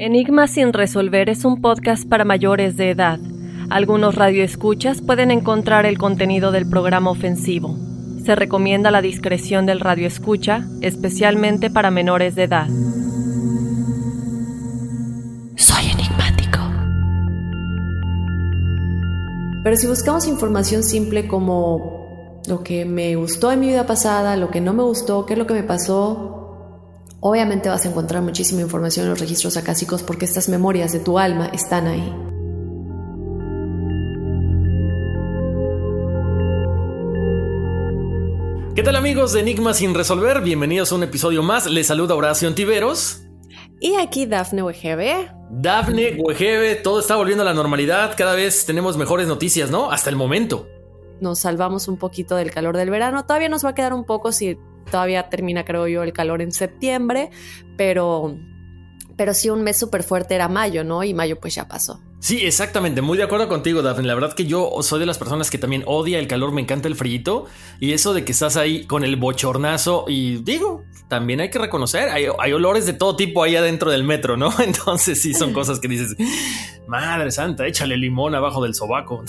Enigma sin resolver es un podcast para mayores de edad. Algunos radioescuchas pueden encontrar el contenido del programa ofensivo. Se recomienda la discreción del radioescucha, especialmente para menores de edad. Soy enigmático. Pero si buscamos información simple como lo que me gustó en mi vida pasada, lo que no me gustó, qué es lo que me pasó, Obviamente vas a encontrar muchísima información en los registros acásicos porque estas memorias de tu alma están ahí. ¿Qué tal amigos de Enigma sin resolver? Bienvenidos a un episodio más. Les saluda Horacio Antiveros. Y aquí Dafne Wegebe. Dafne Wegebe, todo está volviendo a la normalidad. Cada vez tenemos mejores noticias, ¿no? Hasta el momento. Nos salvamos un poquito del calor del verano. Todavía nos va a quedar un poco si todavía termina, creo yo, el calor en septiembre, pero, pero sí un mes súper fuerte era mayo, ¿no? Y mayo pues ya pasó. Sí, exactamente, muy de acuerdo contigo, Daphne. La verdad que yo soy de las personas que también odia el calor, me encanta el frío y eso de que estás ahí con el bochornazo y digo, también hay que reconocer, hay, hay olores de todo tipo ahí adentro del metro, ¿no? Entonces sí son cosas que dices, madre santa, échale limón abajo del sobaco.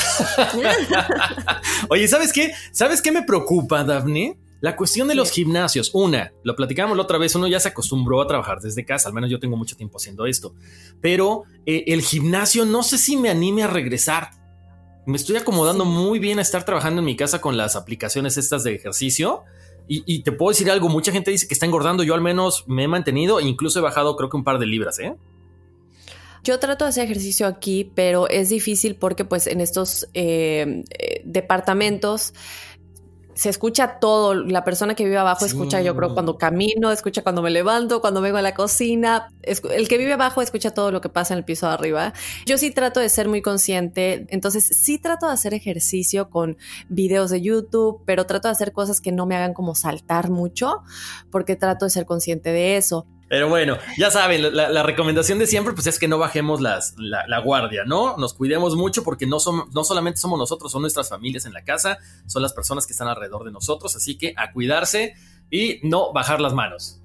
Oye, ¿sabes qué? ¿Sabes qué me preocupa, Daphne? La cuestión de los gimnasios, una, lo platicábamos la otra vez, uno ya se acostumbró a trabajar desde casa, al menos yo tengo mucho tiempo haciendo esto, pero eh, el gimnasio no sé si me anime a regresar. Me estoy acomodando muy bien a estar trabajando en mi casa con las aplicaciones estas de ejercicio. Y, te puedo decir algo, mucha gente dice que está engordando, yo al menos me he mantenido e incluso he bajado creo que un par de libras, ¿eh? Yo trato de hacer ejercicio aquí, pero es difícil porque pues en estos eh, eh, departamentos se escucha todo. La persona que vive abajo escucha, yo creo, cuando camino, escucha cuando me levanto, cuando vengo a la cocina. El que vive abajo escucha todo lo que pasa en el piso de arriba. Yo sí trato de ser muy consciente. Entonces, sí trato de hacer ejercicio con videos de YouTube, pero trato de hacer cosas que no me hagan como saltar mucho, porque trato de ser consciente de eso. Pero bueno, ya saben, la, recomendación de siempre pues es que no bajemos las, la, guardia, ¿no? Nos cuidemos mucho porque no, somos, no solamente somos nosotros, son nuestras familias en la casa, son las personas que están alrededor de nosotros, así que a cuidarse y no bajar las manos.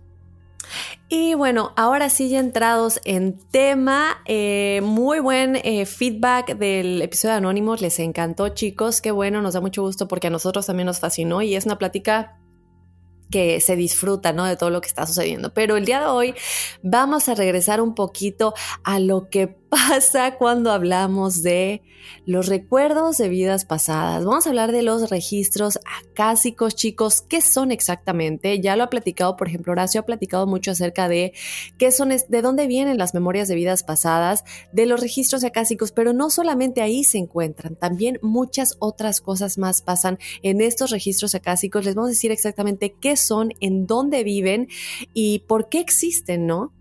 Y bueno, ahora sí ya entrados en tema, eh, muy buen eh, feedback del episodio de Anónimos, les encantó chicos, qué bueno, nos da mucho gusto porque a nosotros también nos fascinó y es una plática que se disfruta, ¿no? De todo lo que está sucediendo. Pero el día de hoy vamos a regresar un poquito a lo que pasa cuando hablamos de los recuerdos de vidas pasadas? Vamos a hablar de los registros acásicos, chicos. ¿Qué son exactamente? Ya lo ha platicado, por ejemplo, Horacio ha platicado mucho acerca de qué son, de dónde vienen las memorias de vidas pasadas, de los registros acásicos, pero no solamente ahí se encuentran, también muchas otras cosas más pasan en estos registros acásicos. Les vamos a decir exactamente qué son, en dónde viven y por qué existen, ¿no?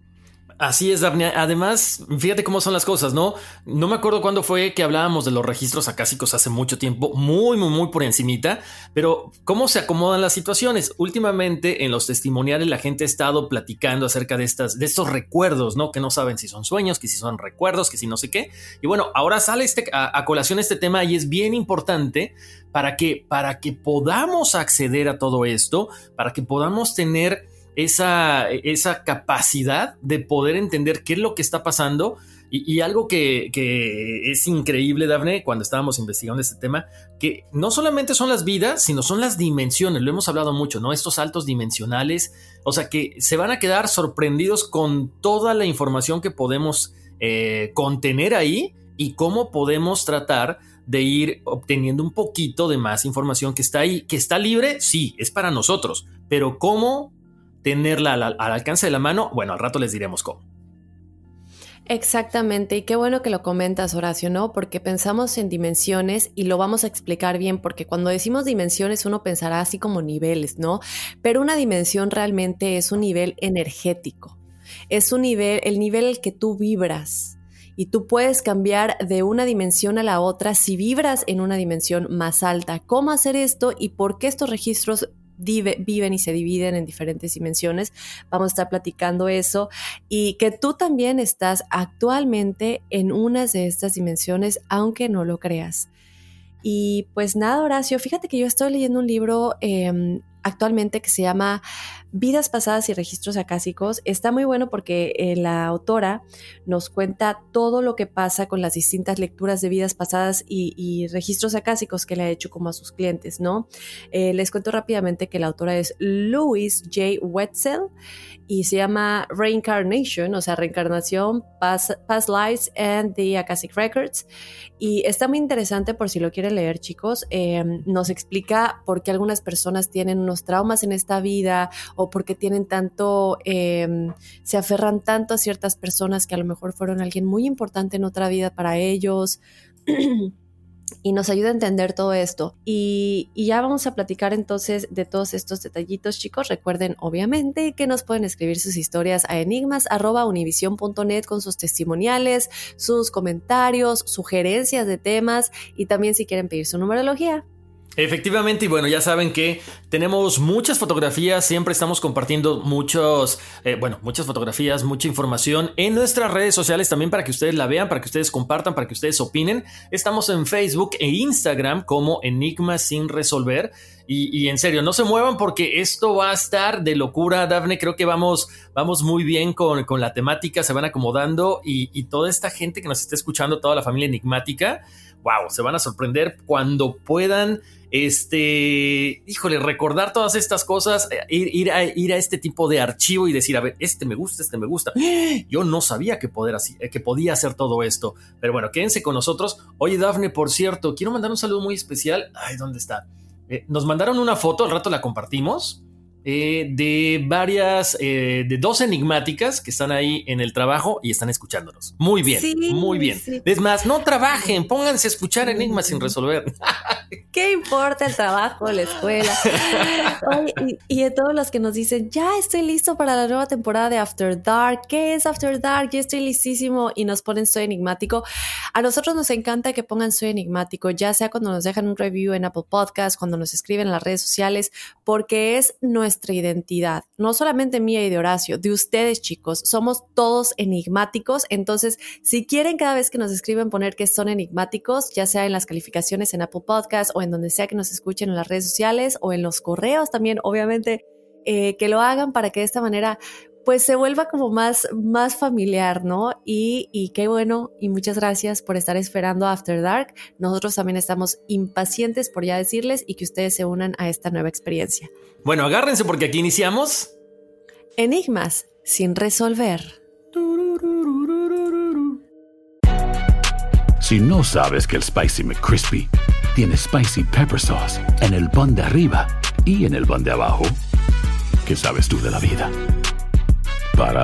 Así es, Daphne. Además, fíjate cómo son las cosas, ¿no? No me acuerdo cuándo fue que hablábamos de los registros acásicos hace mucho tiempo, muy, muy, muy por encimita, pero cómo se acomodan las situaciones. Últimamente en los testimoniales la gente ha estado platicando acerca de, estas, de estos recuerdos, ¿no? Que no saben si son sueños, que si son recuerdos, que si no sé qué. Y bueno, ahora sale este, a, a colación este tema y es bien importante para que, para que podamos acceder a todo esto, para que podamos tener esa, esa capacidad de poder entender qué es lo que está pasando. Y, algo que, que, es increíble, Dafne, cuando estábamos investigando este tema, que no solamente son las vidas, sino son las dimensiones, lo hemos hablado mucho, ¿no? Estos saltos dimensionales, o sea que se van a quedar sorprendidos con toda la información que podemos eh, contener ahí y cómo podemos tratar de ir obteniendo un poquito de más información que está ahí, que está libre, sí, es para nosotros, pero cómo tenerla al, alcance de la mano, bueno, al rato les diremos cómo. Exactamente, y qué bueno que lo comentas, Horacio, ¿no? Porque pensamos en dimensiones y lo vamos a explicar bien, porque cuando decimos dimensiones uno pensará así como niveles, ¿no? Pero una dimensión realmente es un nivel energético, es un nivel, el nivel al que tú vibras. Y tú puedes cambiar de una dimensión a la otra si vibras en una dimensión más alta. ¿Cómo hacer esto y por qué estos registros viven y se dividen en diferentes dimensiones. Vamos a estar platicando eso y que tú también estás actualmente en unas de estas dimensiones, aunque no lo creas. Y pues nada, Horacio, fíjate que yo estoy leyendo un libro em, actualmente que se llama Vidas pasadas y registros acásicos. Está muy bueno porque eh, la autora nos cuenta todo lo que pasa con las distintas lecturas de vidas pasadas y, registros acásicos que le ha hecho como a sus clientes, ¿no? Eh, les cuento rápidamente que la autora es Louise J. Wetzel y se llama Reincarnation, o sea, reencarnación, Past, Lives and the Akashic Records. Y está muy interesante por si lo quieren leer, chicos. Em, nos explica por qué algunas personas tienen unos traumas en esta vida o por qué tienen tanto, em, se aferran tanto a ciertas personas que a lo mejor fueron alguien muy importante en otra vida para ellos. y nos ayuda a entender todo esto. Y, ya vamos a platicar entonces de todos estos detallitos, chicos. Recuerden, obviamente, que nos pueden escribir sus historias a enigmas.univision.net con sus testimoniales, sus comentarios, sugerencias de temas y también si quieren pedir su numerología. Efectivamente, y bueno, ya saben que tenemos muchas fotografías, siempre estamos compartiendo muchos, eh, bueno, muchas fotografías, mucha información en nuestras redes sociales también para que ustedes la vean, para que ustedes compartan, para que ustedes opinen. Estamos en Facebook e Instagram como Enigma sin resolver. Y, en serio, no se muevan porque esto va a estar de locura, Dafne. Creo que vamos, vamos muy bien con, con la temática, se van acomodando y, y toda esta gente que nos está escuchando, toda la familia enigmática, wow, se van a sorprender cuando puedan este, híjole, recordar todas estas cosas, eh, ir, a, ir a este tipo de archivo y decir, a ver, este me gusta, este me gusta. Yo no sabía que, poder así, eh, que podía hacer todo esto. Pero bueno, quédense con nosotros. Oye, Dafne, por cierto, quiero mandar un saludo muy especial. Ay, ¿dónde está? Eh, nos mandaron una foto, al rato la compartimos. Eh, de varias, eh, de dos enigmáticas que están ahí en el trabajo y están escuchándonos. Muy bien, muy bien. Es más, no trabajen, pónganse a escuchar enigmas sin resolver. ¿Qué importa el trabajo, la escuela? y, de todos los que nos dicen, ya estoy listo para la nueva temporada de After Dark. ¿Qué es After Dark? Ya estoy listísimo y nos ponen Soy Enigmático. A nosotros nos encanta que pongan Soy Enigmático, ya sea cuando nos dejan un review en Apple Podcast, cuando nos escriben en las redes sociales, porque es nuestro nuestra identidad, no solamente mía y de Horacio, de ustedes chicos, somos todos enigmáticos, entonces si quieren cada vez que nos escriben poner que son enigmáticos, ya sea en las calificaciones en Apple Podcast o en donde sea que nos escuchen en las redes sociales o en los correos también, obviamente, eh, que lo hagan para que de esta manera pues se vuelva como más, más familiar, ¿no? Y, y, qué bueno y muchas gracias por estar esperando After Dark. Nosotros también estamos impacientes por ya decirles y que ustedes se unan a esta nueva experiencia. Bueno, agárrense porque aquí iniciamos. Enigmas sin resolver. si no sabes que el Spicy McCrispy tiene Spicy Pepper Sauce en el pan de arriba y en el pan de abajo, ¿qué sabes tú de la vida? Para,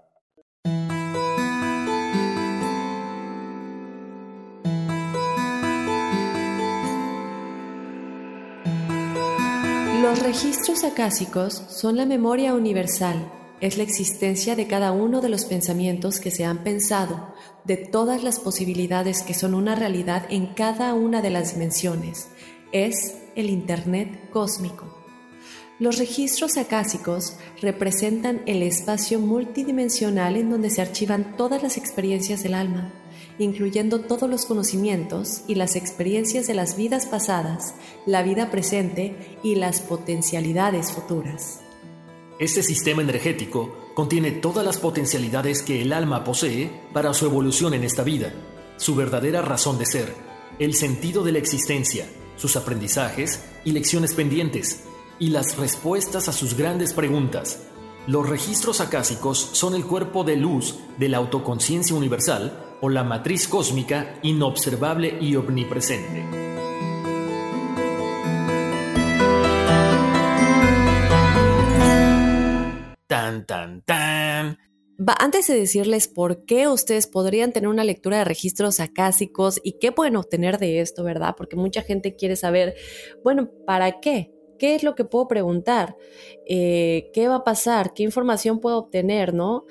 Los registros acásicos son la memoria universal, es la existencia de cada uno de los pensamientos que se han pensado, de todas las posibilidades que son una realidad en cada una de las dimensiones, es el Internet cósmico. Los registros acásicos representan el espacio multidimensional en donde se archivan todas las experiencias del alma, incluyendo todos los conocimientos y las experiencias de las vidas pasadas, la vida presente y las potencialidades futuras. Este sistema energético contiene todas las potencialidades que el alma posee para su evolución en esta vida, su verdadera razón de ser, el sentido de la existencia, sus aprendizajes y lecciones pendientes, y las respuestas a sus grandes preguntas. Los registros acásicos son el cuerpo de luz de la autoconciencia universal o la matriz cósmica inobservable y omnipresente. Tan, tan, tan. Va, antes de decirles por qué ustedes podrían tener una lectura de registros acásicos y qué pueden obtener de esto, ¿verdad? Porque mucha gente quiere saber, bueno, ¿para qué? ¿Qué es lo que puedo preguntar? Eh, ¿Qué va a pasar? ¿Qué información puedo obtener? ¿No?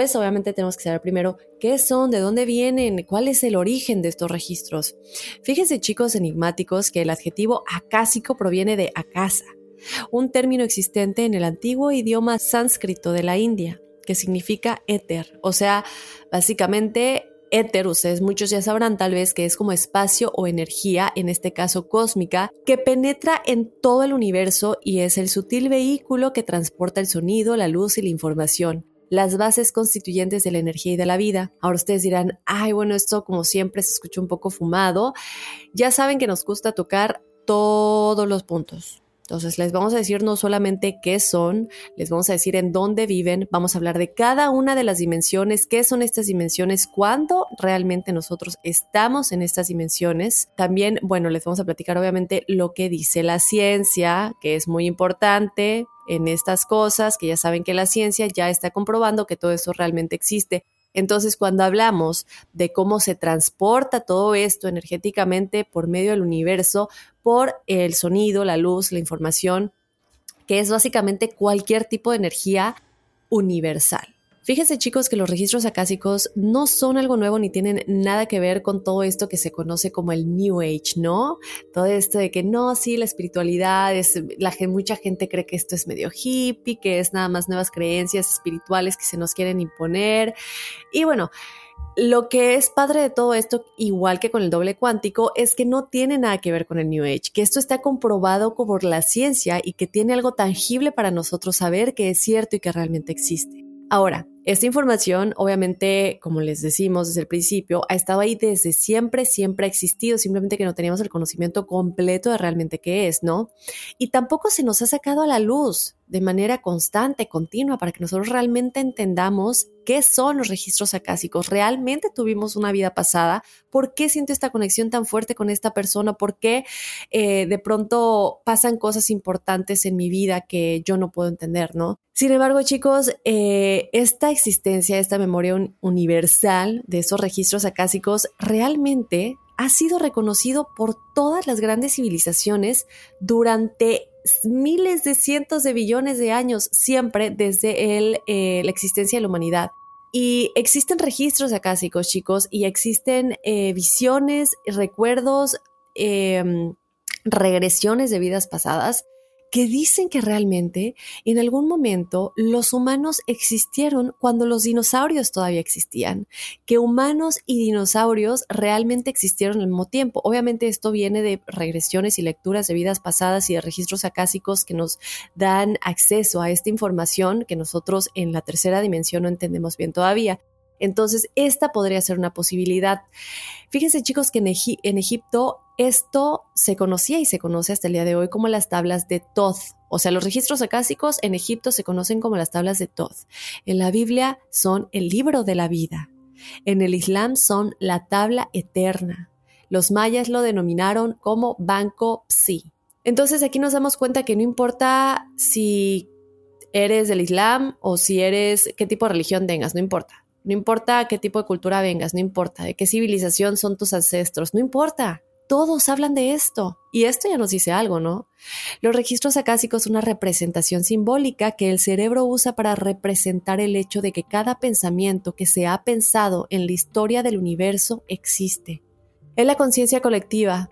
Pues obviamente tenemos que saber primero qué son, de dónde vienen, cuál es el origen de estos registros. Fíjense chicos enigmáticos que el adjetivo acásico proviene de acasa, un término existente en el antiguo idioma sánscrito de la India, que significa éter, o sea, básicamente éter, ustedes muchos ya sabrán tal vez que es como espacio o energía, en este caso cósmica, que penetra en todo el universo y es el sutil vehículo que transporta el sonido, la luz y la información las bases constituyentes de la energía y de la vida. Ahora ustedes dirán, ay, bueno, esto como siempre se escucha un poco fumado. Ya saben que nos gusta tocar todos los puntos. Entonces les vamos a decir no solamente qué son, les vamos a decir en dónde viven, vamos a hablar de cada una de las dimensiones, qué son estas dimensiones, cuándo realmente nosotros estamos en estas dimensiones. También, bueno, les vamos a platicar obviamente lo que dice la ciencia, que es muy importante en estas cosas, que ya saben que la ciencia ya está comprobando que todo esto realmente existe. Entonces, cuando hablamos de cómo se transporta todo esto energéticamente por medio del universo, por el sonido, la luz, la información, que es básicamente cualquier tipo de energía universal. Fíjense chicos que los registros acásicos no son algo nuevo ni tienen nada que ver con todo esto que se conoce como el New Age, ¿no? Todo esto de que no, sí, la espiritualidad, es, la, mucha gente cree que esto es medio hippie, que es nada más nuevas creencias espirituales que se nos quieren imponer. Y bueno, lo que es padre de todo esto, igual que con el doble cuántico, es que no tiene nada que ver con el New Age, que esto está comprobado por la ciencia y que tiene algo tangible para nosotros saber que es cierto y que realmente existe. Ahora, Esta información, obviamente, como les decimos desde el principio, ha estado ahí desde siempre, siempre ha existido, simplemente que no teníamos el conocimiento completo de realmente qué es, ¿no? Y tampoco se nos ha sacado a la luz de manera constante, continua, para que nosotros realmente entendamos qué son los registros acásicos. ¿Realmente tuvimos una vida pasada? ¿Por qué siento esta conexión tan fuerte con esta persona? ¿Por qué eh, de pronto pasan cosas importantes en mi vida que yo no puedo entender, no? Sin embargo, chicos, eh, esta existencia, esta memoria universal de esos registros acásicos realmente ha sido reconocido por todas las grandes civilizaciones durante miles de cientos de billones de años, siempre desde el, eh, la existencia de la humanidad. Y existen registros acásicos, chicos, y existen eh, visiones, recuerdos, em, regresiones de vidas pasadas que dicen que realmente en algún momento los humanos existieron cuando los dinosaurios todavía existían, que humanos y dinosaurios realmente existieron al mismo tiempo. Obviamente esto viene de regresiones y lecturas de vidas pasadas y de registros acásicos que nos dan acceso a esta información que nosotros en la tercera dimensión no entendemos bien todavía. Entonces, esta podría ser una posibilidad. Fíjense chicos que en, en Egipto esto se conocía y se conoce hasta el día de hoy como las tablas de Thoth. O sea, los registros acásicos en Egipto se conocen como las tablas de Thoth. En la Biblia son el libro de la vida. En el Islam son la tabla eterna. Los mayas lo denominaron como Banco Psi. Entonces aquí nos damos cuenta que no importa si eres del Islam o si eres qué tipo de religión tengas, no importa. No importa qué tipo de cultura vengas, no importa de qué civilización son tus ancestros, no importa todos hablan de esto. Y esto ya nos dice algo, ¿no? Los registros acásicos son una representación simbólica que el cerebro usa para representar el hecho de que cada pensamiento que se ha pensado en la historia del universo existe. Es la conciencia colectiva,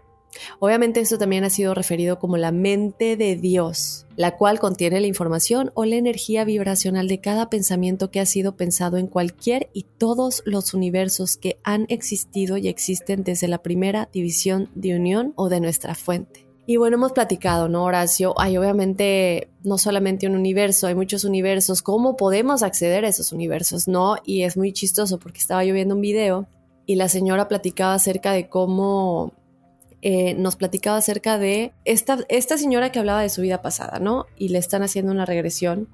Obviamente esto también ha sido referido como la mente de Dios, la cual contiene la información o la energía vibracional de cada pensamiento que ha sido pensado en cualquier y todos los universos que han existido y existen desde la primera división de unión o de nuestra fuente. Y bueno, hemos platicado, ¿no, Horacio? Hay obviamente no solamente un universo, hay muchos universos. ¿Cómo podemos acceder a esos universos? No, y es muy chistoso porque estaba yo viendo un video y la señora platicaba acerca de cómo eh, nos platicaba acerca de esta, esta señora que hablaba de su vida pasada, ¿no? Y le están haciendo una regresión.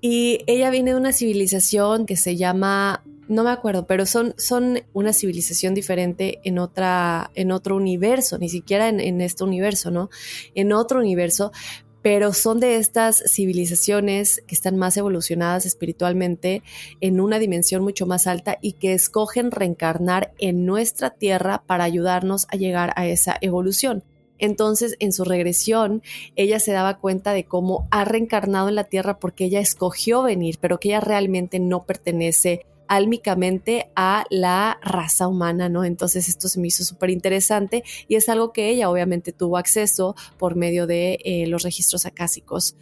Y ella viene de una civilización que se llama, no me acuerdo, pero son, son una civilización diferente en, otra, en otro universo, ni siquiera en, en este universo, ¿no? En otro universo, pero son de estas civilizaciones que están más evolucionadas espiritualmente en una dimensión mucho más alta y que escogen reencarnar en nuestra tierra para ayudarnos a llegar a esa evolución. Entonces, en su regresión, ella se daba cuenta de cómo ha reencarnado en la Tierra porque ella escogió venir, pero que ella realmente no pertenece álmicamente a la raza humana, ¿no? Entonces esto se me hizo súper interesante y es algo que ella obviamente tuvo acceso por medio de eh, los registros acásicos.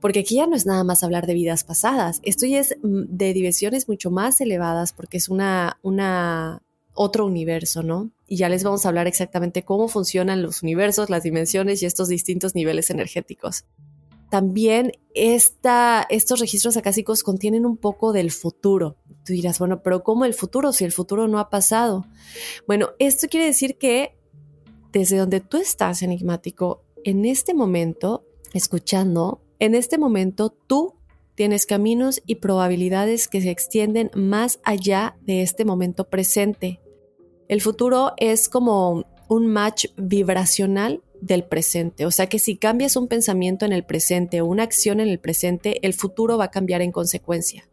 Porque aquí ya no es nada más hablar de vidas pasadas, esto ya es mm, de dimensiones mucho más elevadas porque es una, una, otro universo, ¿no? Y ya les vamos a hablar exactamente cómo funcionan los universos, las dimensiones y estos distintos niveles energéticos. También esta, estos registros acásicos contienen un poco del futuro. Tú dirás, bueno, pero ¿cómo el futuro si el futuro no ha pasado? Bueno, esto quiere decir que desde donde tú estás, enigmático, en este momento, escuchando, en este momento tú tienes caminos y probabilidades que se extienden más allá de este momento presente. El futuro es como un match vibracional del presente. O sea que si cambias un pensamiento en el presente o una acción en el presente, el futuro va a cambiar en consecuencia.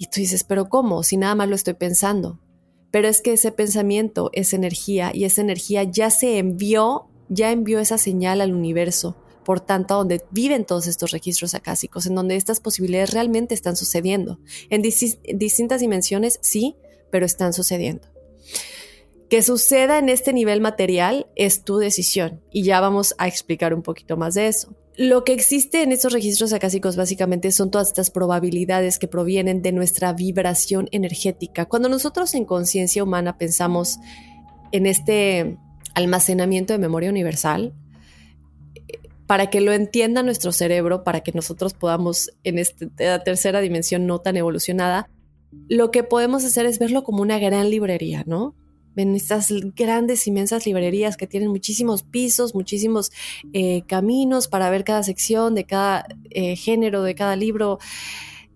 Y tú dices, pero ¿cómo? Si nada más lo estoy pensando. Pero es que ese pensamiento es energía y esa energía ya se envió, ya envió esa señal al universo. Por tanto, donde viven todos estos registros acásicos, en donde estas posibilidades realmente están sucediendo. En distintas dimensiones, sí, pero están sucediendo. Que suceda en este nivel material es tu decisión y ya vamos a explicar un poquito más de eso. Lo que existe en estos registros acásicos básicamente son todas estas probabilidades que provienen de nuestra vibración energética. Cuando nosotros en conciencia humana pensamos en este almacenamiento de memoria universal, para que lo entienda nuestro cerebro, para que nosotros podamos en esta tercera dimensión no tan evolucionada, lo que podemos hacer es verlo como una gran librería, ¿no? En estas grandes, inmensas librerías que tienen muchísimos pisos, muchísimos eh, caminos para ver cada sección de cada eh, género, de cada libro.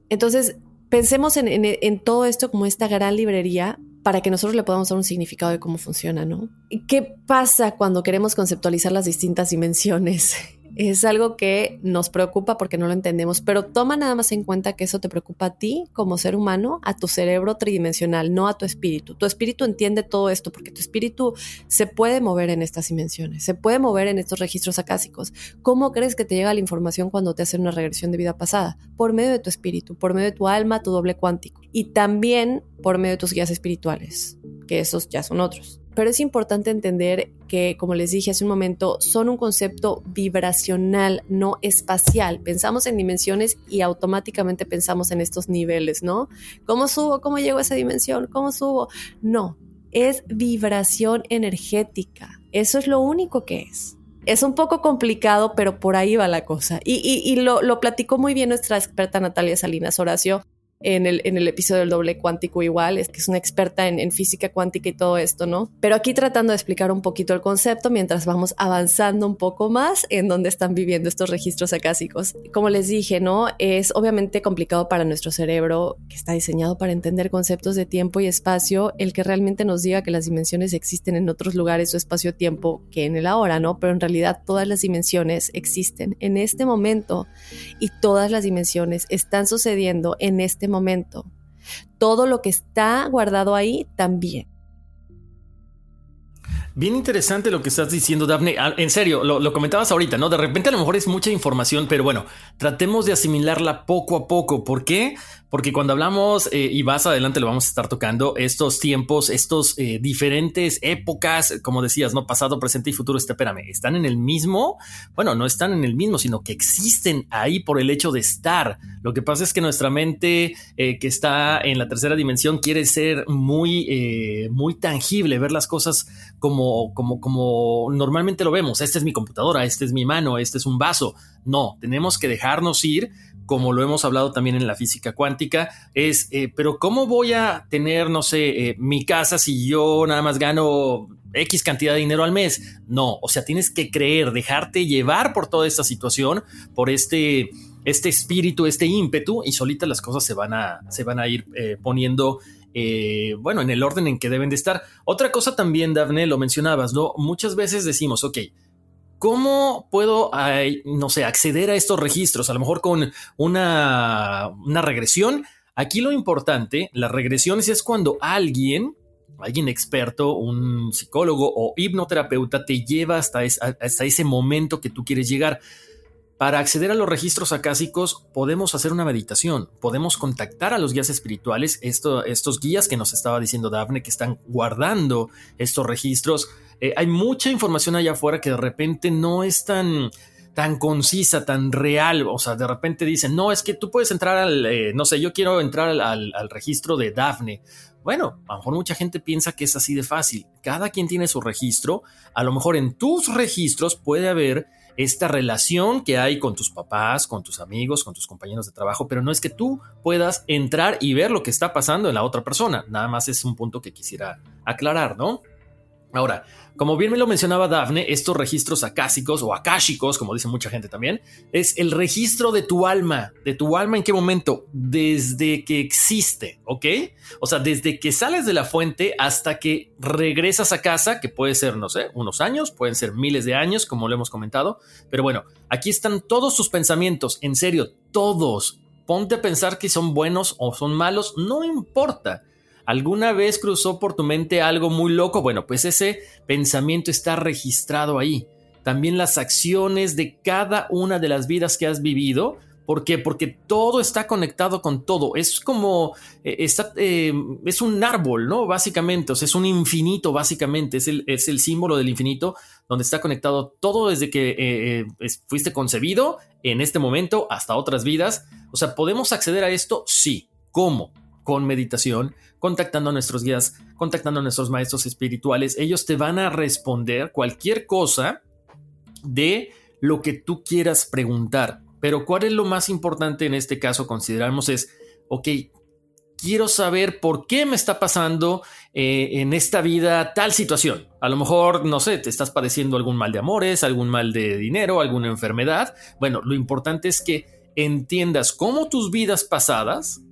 Entonces, pensemos en, todo esto como esta gran librería para que nosotros le podamos dar un significado de cómo funciona, ¿no? ¿Qué pasa cuando queremos conceptualizar las distintas dimensiones? Es algo que nos preocupa porque no lo entendemos, pero toma nada más en cuenta que eso te preocupa a ti como ser humano, a tu cerebro tridimensional, no a tu espíritu. Tu espíritu entiende todo esto porque tu espíritu se puede mover en estas dimensiones, se puede mover en estos registros acásicos. ¿Cómo crees que te llega la información cuando te hacen una regresión de vida pasada? Por medio de tu espíritu, por medio de tu alma, tu doble cuántico y también por medio de tus guías espirituales, que esos ya son otros. Pero es importante entender que, como les dije hace un momento, son un concepto vibracional, no espacial. Pensamos en dimensiones y automáticamente pensamos en estos niveles, ¿no? ¿Cómo subo? ¿Cómo llego a esa dimensión? ¿Cómo subo? No, es vibración energética. Eso es lo único que es. Es un poco complicado, pero por ahí va la cosa. Y, lo, lo platicó muy bien nuestra experta Natalia Salinas Horacio en el, en el episodio del doble cuántico igual, es que es una experta en, física cuántica y todo esto, ¿no? Pero aquí tratando de explicar un poquito el concepto mientras vamos avanzando un poco más en dónde están viviendo estos registros acásicos. Como les dije, ¿no? Es obviamente complicado para nuestro cerebro, que está diseñado para entender conceptos de tiempo y espacio, el que realmente nos diga que las dimensiones existen en otros lugares o espacio-tiempo que en el ahora, ¿no? Pero en realidad todas las dimensiones existen en este momento y todas las dimensiones están sucediendo en este momento momento. Todo lo que está guardado ahí también. Bien interesante lo que estás diciendo, Daphne. Ah, en serio, lo, comentabas ahorita, ¿no? De repente a lo mejor es mucha información, pero bueno, tratemos de asimilarla poco a poco. ¿Por qué? Porque cuando hablamos, eh, y más adelante lo vamos a estar tocando, estos tiempos, estos eh, diferentes épocas, como decías, ¿no? Pasado, presente y futuro, espérame, ¿están en el mismo? Bueno, no están en el mismo, sino que existen ahí por el hecho de estar. Lo que pasa es que nuestra mente eh, que está en la tercera dimensión quiere ser muy, muy tangible, ver las cosas como, como, como normalmente lo vemos. Esta es mi computadora, esta es mi mano, este es un vaso. No, tenemos que dejarnos ir como lo hemos hablado también en la física cuántica, es, eh, pero ¿cómo voy a tener, no sé, eh, mi casa si yo nada más gano X cantidad de dinero al mes? No, o sea, tienes que creer, dejarte llevar por toda esta situación, por este, este espíritu, este ímpetu, y solita las cosas se van a, se van a ir eh, poniendo bueno, en el orden en que deben de estar. Otra cosa también, Daphne, lo mencionabas, ¿no? Muchas veces decimos, ok, ¿Cómo puedo, no sé, acceder a estos registros? A lo mejor con una, regresión. Aquí lo importante, las regresiones es cuando alguien, alguien experto, un psicólogo o hipnoterapeuta te lleva hasta, ese momento que tú quieres llegar. Para acceder a los registros acásicos podemos hacer una meditación, podemos contactar a los guías espirituales, estos guías que nos estaba diciendo Daphne, que están guardando estos registros eh, hay mucha información allá afuera que de repente no es tan tan concisa, tan real. O sea, de repente dicen, no, es que tú puedes entrar al, eh, no sé, yo quiero entrar al, registro de Daphne. Bueno, a lo mejor mucha gente piensa que es así de fácil. Cada quien tiene su registro. A lo mejor en tus registros puede haber esta relación que hay con tus papás, con tus amigos, con tus compañeros de trabajo, pero no es que tú puedas entrar y ver lo que está pasando en la otra persona. Nada más es un punto que quisiera aclarar, ¿no? Ahora, como bien me lo mencionaba Dafne, estos registros acásicos o akáshicos, como dice mucha gente también, es el registro de tu alma. ¿De tu alma en qué momento? Desde que existe, ¿ok? O sea, desde que sales de la fuente hasta que regresas a casa, que puede ser, no sé, unos años, pueden ser miles de años, como lo hemos comentado. Pero bueno, aquí están todos tus pensamientos, en serio, todos. Ponte a pensar que son buenos o son malos, no importa ¿Alguna vez cruzó por tu mente algo muy loco? Bueno, pues ese pensamiento está registrado ahí. También las acciones de cada una de las vidas que has vivido. ¿Por qué? Porque todo está conectado con todo. Es como, eh, está, eh, es un árbol, ¿no? Básicamente, o sea, es un infinito, básicamente. Es el, es el símbolo del infinito donde está conectado todo desde que eh, fuiste concebido en este momento hasta otras vidas. O sea, ¿podemos acceder a esto? Sí. ¿Cómo? Con meditación, contactando a nuestros guías, contactando a nuestros maestros espirituales. Ellos te van a responder cualquier cosa de lo que tú quieras preguntar. Pero ¿cuál es lo más importante en este caso? Consideramos es, ok, quiero saber por qué me está pasando eh, en esta vida tal situación. A lo mejor, no sé, te estás padeciendo algún mal de amores, algún mal de dinero, alguna enfermedad. Bueno, lo importante es que entiendas cómo tus vidas pasadas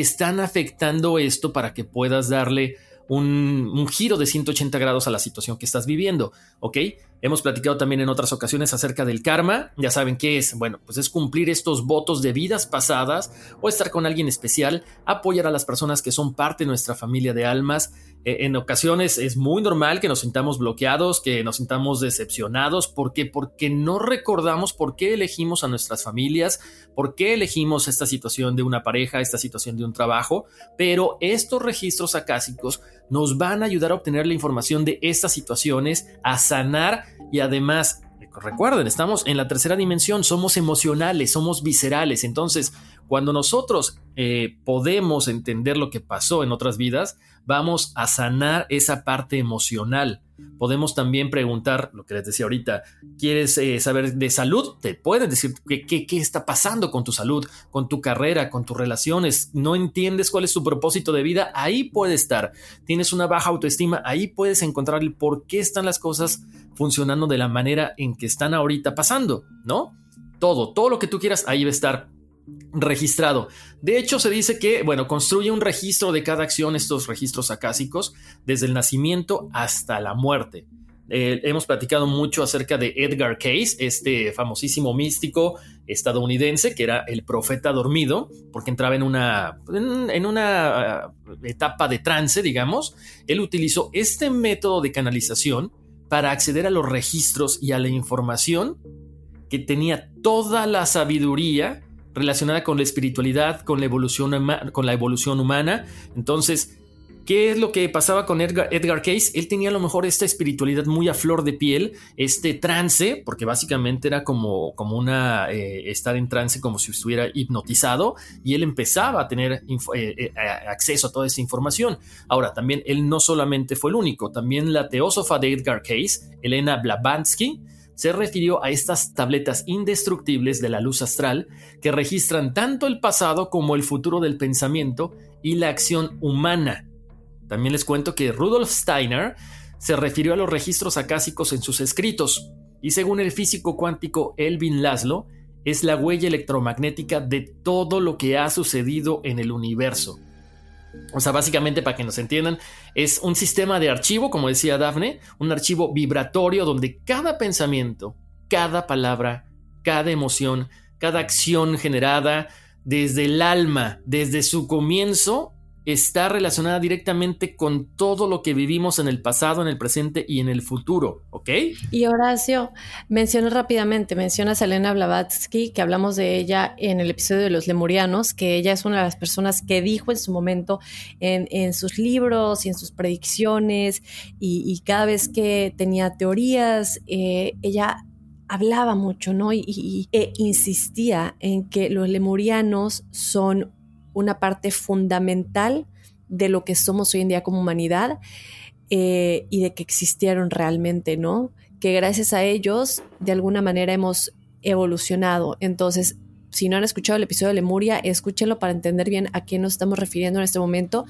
están afectando esto para que puedas darle un, giro de 180 grados a la situación que estás viviendo, ¿ok? Hemos platicado también en otras ocasiones acerca del karma. Ya saben qué es. Bueno, pues es cumplir estos votos de vidas pasadas o estar con alguien especial, apoyar a las personas que son parte de nuestra familia de almas. Eh, en ocasiones es muy normal que nos sintamos bloqueados, que nos sintamos decepcionados. ¿Por qué? Porque no recordamos por qué elegimos a nuestras familias, por qué elegimos esta situación de una pareja, esta situación de un trabajo. Pero estos registros acásicos nos van a ayudar a obtener la información de estas situaciones, a sanar y además, recuerden, estamos en la tercera dimensión, somos emocionales, somos viscerales. Entonces, cuando nosotros eh, podemos entender lo que pasó en otras vidas, vamos a sanar esa parte emocional. Podemos también preguntar, lo que les decía ahorita, ¿quieres eh, saber de salud? Te pueden decir qué, qué, está pasando con tu salud, con tu carrera, con tus relaciones. No entiendes cuál es tu propósito de vida, ahí puede estar. Tienes una baja autoestima, ahí puedes encontrar el por qué están las cosas funcionando de la manera en que están ahorita pasando, ¿no? Todo, todo lo que tú quieras, ahí va a estar registrado. De hecho, se dice que, bueno, construye un registro de cada acción, estos registros acásicos, desde el nacimiento hasta la muerte. Eh, hemos platicado mucho acerca de Edgar Case, este famosísimo místico estadounidense que era el profeta dormido, porque entraba en una, en, una uh, etapa de trance, digamos. Él utilizó este método de canalización para acceder a los registros y a la información que tenía toda la sabiduría relacionada con la espiritualidad, con la evolución, con la evolución humana. Entonces, ¿qué es lo que pasaba con Edgar, Edgar, Case? Él tenía a lo mejor esta espiritualidad muy a flor de piel, este trance, porque básicamente era como, como una eh, estar en trance como si estuviera hipnotizado, y él empezaba a tener eh, eh, acceso a toda esa información. Ahora, también él no solamente fue el único, también la teósofa de Edgar Case, Elena Blavatsky, se refirió a estas tabletas indestructibles de la luz astral que registran tanto el pasado como el futuro del pensamiento y la acción humana. También les cuento que Rudolf Steiner se refirió a los registros acásicos en sus escritos, y según el físico cuántico Elvin Laszlo, es la huella electromagnética de todo lo que ha sucedido en el universo. O sea, básicamente para que nos entiendan, es un sistema de archivo, como decía Daphne, un archivo vibratorio donde cada pensamiento, cada palabra, cada emoción, cada acción generada desde el alma, desde su comienzo, está relacionada directamente con todo lo que vivimos en el pasado, en el presente y en el futuro, ¿ok? Y Horacio, menciona rápidamente, mencionas a Elena Blavatsky, que hablamos de ella en el episodio de los lemurianos, que ella es una de las personas que dijo en su momento en, sus libros y en sus predicciones, y, cada vez que tenía teorías, eh, ella hablaba mucho, ¿no? Y, e insistía en que los lemurianos son una parte fundamental de lo que somos hoy en día como humanidad eh, y de que existieron realmente, ¿no? Que gracias a ellos, de alguna manera, hemos evolucionado. Entonces, si no han escuchado el episodio de Lemuria, escúchenlo para entender bien a qué nos estamos refiriendo en este momento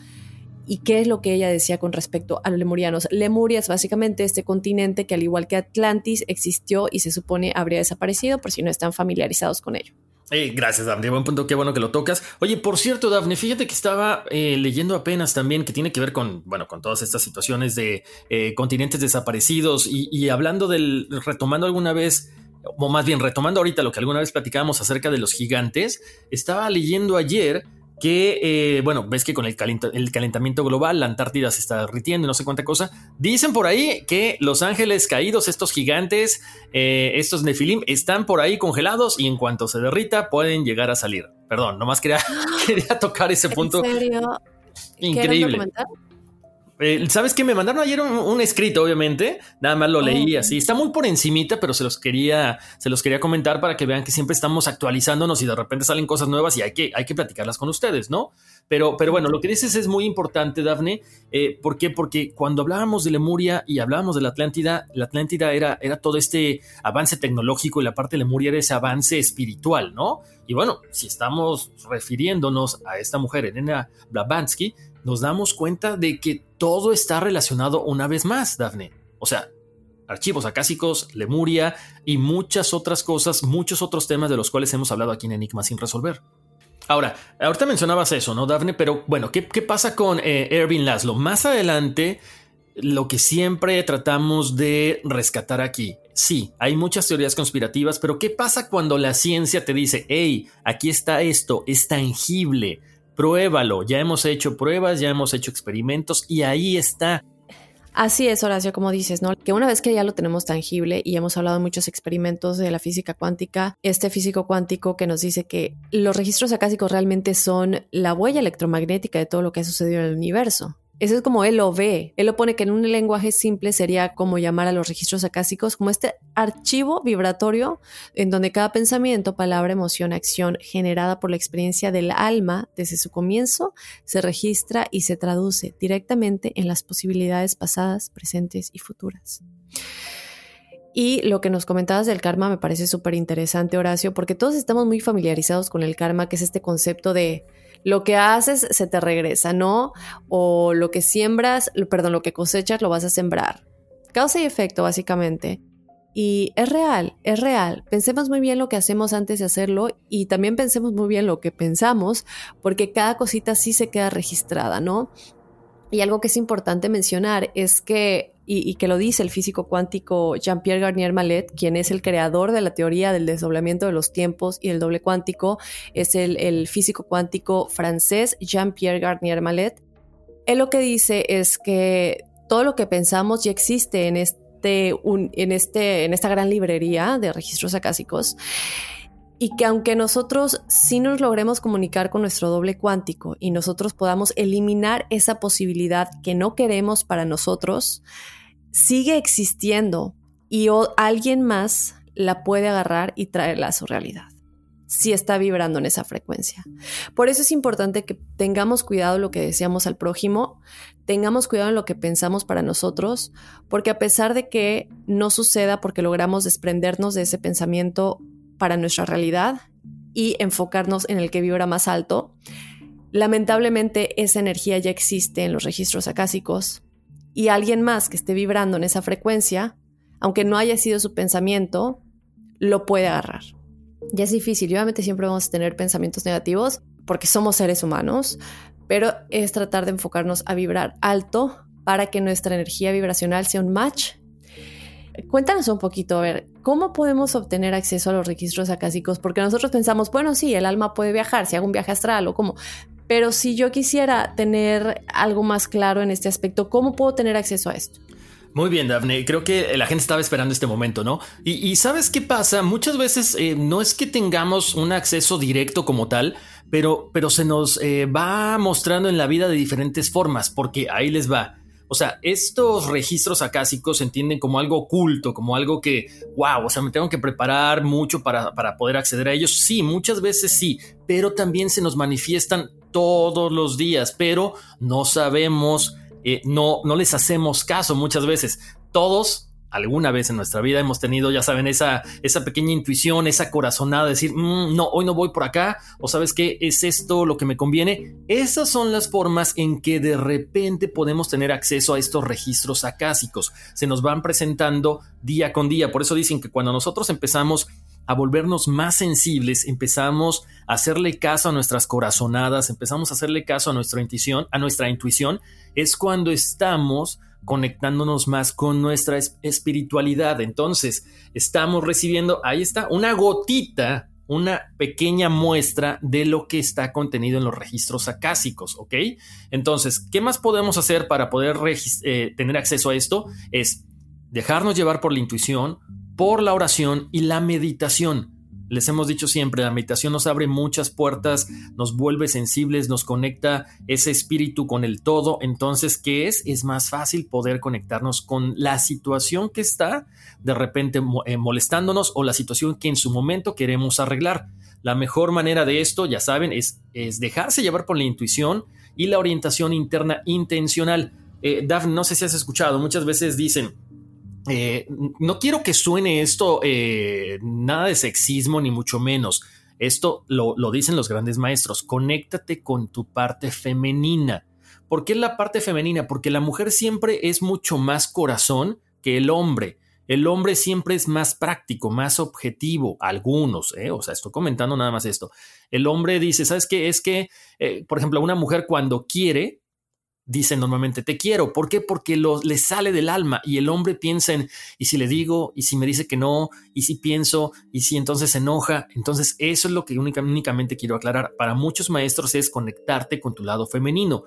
y qué es lo que ella decía con respecto a los lemurianos. Lemuria es básicamente este continente que al igual que Atlantis existió y se supone habría desaparecido por si no están familiarizados con ello gracias, Daphne. Buen punto, qué bueno que lo tocas. Oye, por cierto, Daphne, fíjate que estaba eh, leyendo apenas también que tiene que ver con, bueno, con todas estas situaciones de eh, continentes desaparecidos y, y, hablando del, retomando alguna vez, o más bien retomando ahorita lo que alguna vez platicábamos acerca de los gigantes, estaba leyendo ayer que, eh, bueno, ves que con el, calentamiento global la Antártida se está derritiendo y no sé cuánta cosa. Dicen por ahí que los ángeles caídos, estos gigantes, eh, estos nefilim, están por ahí congelados y en cuanto se derrita pueden llegar a salir. Perdón, nomás quería, quería tocar ese punto. ¿En serio? Increíble. Eh, ¿Sabes qué? Me mandaron ayer un, escrito, obviamente. Nada más lo leí oh. así. Está muy por encimita, pero se los quería, se los quería comentar para que vean que siempre estamos actualizándonos y de repente salen cosas nuevas y hay que, hay que platicarlas con ustedes, ¿no? Pero, pero bueno, lo que dices es muy importante, Dafne. Eh, ¿Por qué? Porque cuando hablábamos de Lemuria y hablábamos de la Atlántida, la Atlántida era, era todo este avance tecnológico y la parte de Lemuria era ese avance espiritual, ¿no? Y bueno, si estamos refiriéndonos a esta mujer, Elena Blavatsky, nos damos cuenta de que todo está relacionado una vez más, Dafne. O sea, archivos acásicos, Lemuria y muchas otras cosas, muchos otros temas de los cuales hemos hablado aquí en Enigma sin resolver. Ahora, ahorita mencionabas eso, ¿no, Dafne? Pero bueno, ¿qué, pasa con eh, Erwin Laszlo? Más adelante, lo que siempre tratamos de rescatar aquí. Sí, hay muchas teorías conspirativas, pero ¿qué pasa cuando la ciencia te dice, hey, aquí está esto, es tangible? Pruébalo, ya hemos hecho pruebas, ya hemos hecho experimentos y ahí está. Así es, Horacio, como dices, ¿no? Que una vez que ya lo tenemos tangible y hemos hablado de muchos experimentos de la física cuántica, este físico cuántico que nos dice que los registros acásicos realmente son la huella electromagnética de todo lo que ha sucedido en el universo. Eso es como él lo ve. Él lo pone que en un lenguaje simple sería como llamar a los registros acásicos como este archivo vibratorio en donde cada pensamiento, palabra, emoción, acción generada por la experiencia del alma desde su comienzo se registra y se traduce directamente en las posibilidades pasadas, presentes y futuras. Y lo que nos comentabas del karma me parece súper interesante, Horacio, porque todos estamos muy familiarizados con el karma, que es este concepto de lo que haces se te regresa, ¿no? O lo que siembras, perdón, lo que cosechas lo vas a sembrar. Causa y efecto, básicamente. Y es real, es real. Pensemos muy bien lo que hacemos antes de hacerlo y también pensemos muy bien lo que pensamos, porque cada cosita sí se queda registrada, ¿no? Y algo que es importante mencionar es que y, que lo dice el físico cuántico Jean-Pierre Garnier Mallet, quien es el creador de la teoría del desdoblamiento de los tiempos y el doble cuántico, es el, físico cuántico francés Jean-Pierre Garnier Mallet. Él lo que dice es que todo lo que pensamos ya existe en este, en este, en esta gran librería de registros acásicos y que aunque nosotros sí nos logremos comunicar con nuestro doble cuántico y nosotros podamos eliminar esa posibilidad que no queremos para nosotros, sigue existiendo y alguien más la puede agarrar y traerla a su realidad si está vibrando en esa frecuencia. Por eso es importante que tengamos cuidado en lo que deseamos al prójimo, tengamos cuidado en lo que pensamos para nosotros, porque a pesar de que no suceda porque logramos desprendernos de ese pensamiento para nuestra realidad y enfocarnos en el que vibra más alto. Lamentablemente esa energía ya existe en los registros acásicos y alguien más que esté vibrando en esa frecuencia, aunque no haya sido su pensamiento, lo puede agarrar. Ya es difícil, obviamente siempre vamos a tener pensamientos negativos porque somos seres humanos, pero es tratar de enfocarnos a vibrar alto para que nuestra energía vibracional sea un match Cuéntanos un poquito, a ver, ¿cómo podemos obtener acceso a los registros acásicos? Porque nosotros pensamos, bueno, sí, el alma puede viajar, si hago un viaje astral o cómo. Pero si yo quisiera tener algo más claro en este aspecto, ¿cómo puedo tener acceso a esto? Muy bien, Daphne. Creo que la gente estaba esperando este momento, ¿no? Y, ¿sabes qué pasa? Muchas veces eh, no es que tengamos un acceso directo como tal, pero, pero se nos eh, va mostrando en la vida de diferentes formas, porque ahí les va. O sea, estos registros acásicos se entienden como algo oculto, como algo que, wow, o sea, me tengo que preparar mucho para, poder acceder a ellos. Sí, muchas veces sí, pero también se nos manifiestan todos los días, pero no sabemos, eh, no, no les hacemos caso muchas veces. Todos alguna vez en nuestra vida hemos tenido, ya saben, esa, esa pequeña intuición, esa corazonada de decir, mm, no, hoy no voy por acá, o sabes qué, es esto lo que me conviene. Esas son las formas en que de repente podemos tener acceso a estos registros acásicos. Se nos van presentando día con día. Por eso dicen que cuando nosotros empezamos a volvernos más sensibles, empezamos a hacerle caso a nuestras corazonadas, empezamos a hacerle caso a nuestra intuición, a nuestra intuición, es cuando estamos conectándonos más con nuestra espiritualidad. Entonces, estamos recibiendo, ahí está, una gotita, una pequeña muestra de lo que está contenido en los registros acásicos, ¿ok? Entonces, ¿qué más podemos hacer para poder eh, tener acceso a esto? Es dejarnos llevar por la intuición, por la oración y la meditación. Les hemos dicho siempre, la meditación nos abre muchas puertas, nos vuelve sensibles, nos conecta ese espíritu con el todo. Entonces, ¿qué es? Es más fácil poder conectarnos con la situación que está de repente eh, molestándonos o la situación que en su momento queremos arreglar. La mejor manera de esto, ya saben, es, es dejarse llevar por la intuición y la orientación interna intencional. Eh, no sé si has escuchado, muchas veces dicen, eh, no quiero que suene esto eh, nada de sexismo, ni mucho menos. Esto lo, dicen los grandes maestros. Conéctate con tu parte femenina. ¿Por qué la parte femenina? Porque la mujer siempre es mucho más corazón que el hombre. El hombre siempre es más práctico, más objetivo, algunos, ¿eh? o sea, estoy comentando nada más esto. El hombre dice, ¿sabes qué? Es que, por ejemplo, una mujer cuando quiere, dicen normalmente te quiero. ¿Por qué? Porque lo, le sale del alma y el hombre piensa en, y si le digo, y si me dice que no, y si pienso, y si entonces se enoja. Entonces eso es lo que únicamente quiero aclarar. Para muchos maestros es conectarte con tu lado femenino.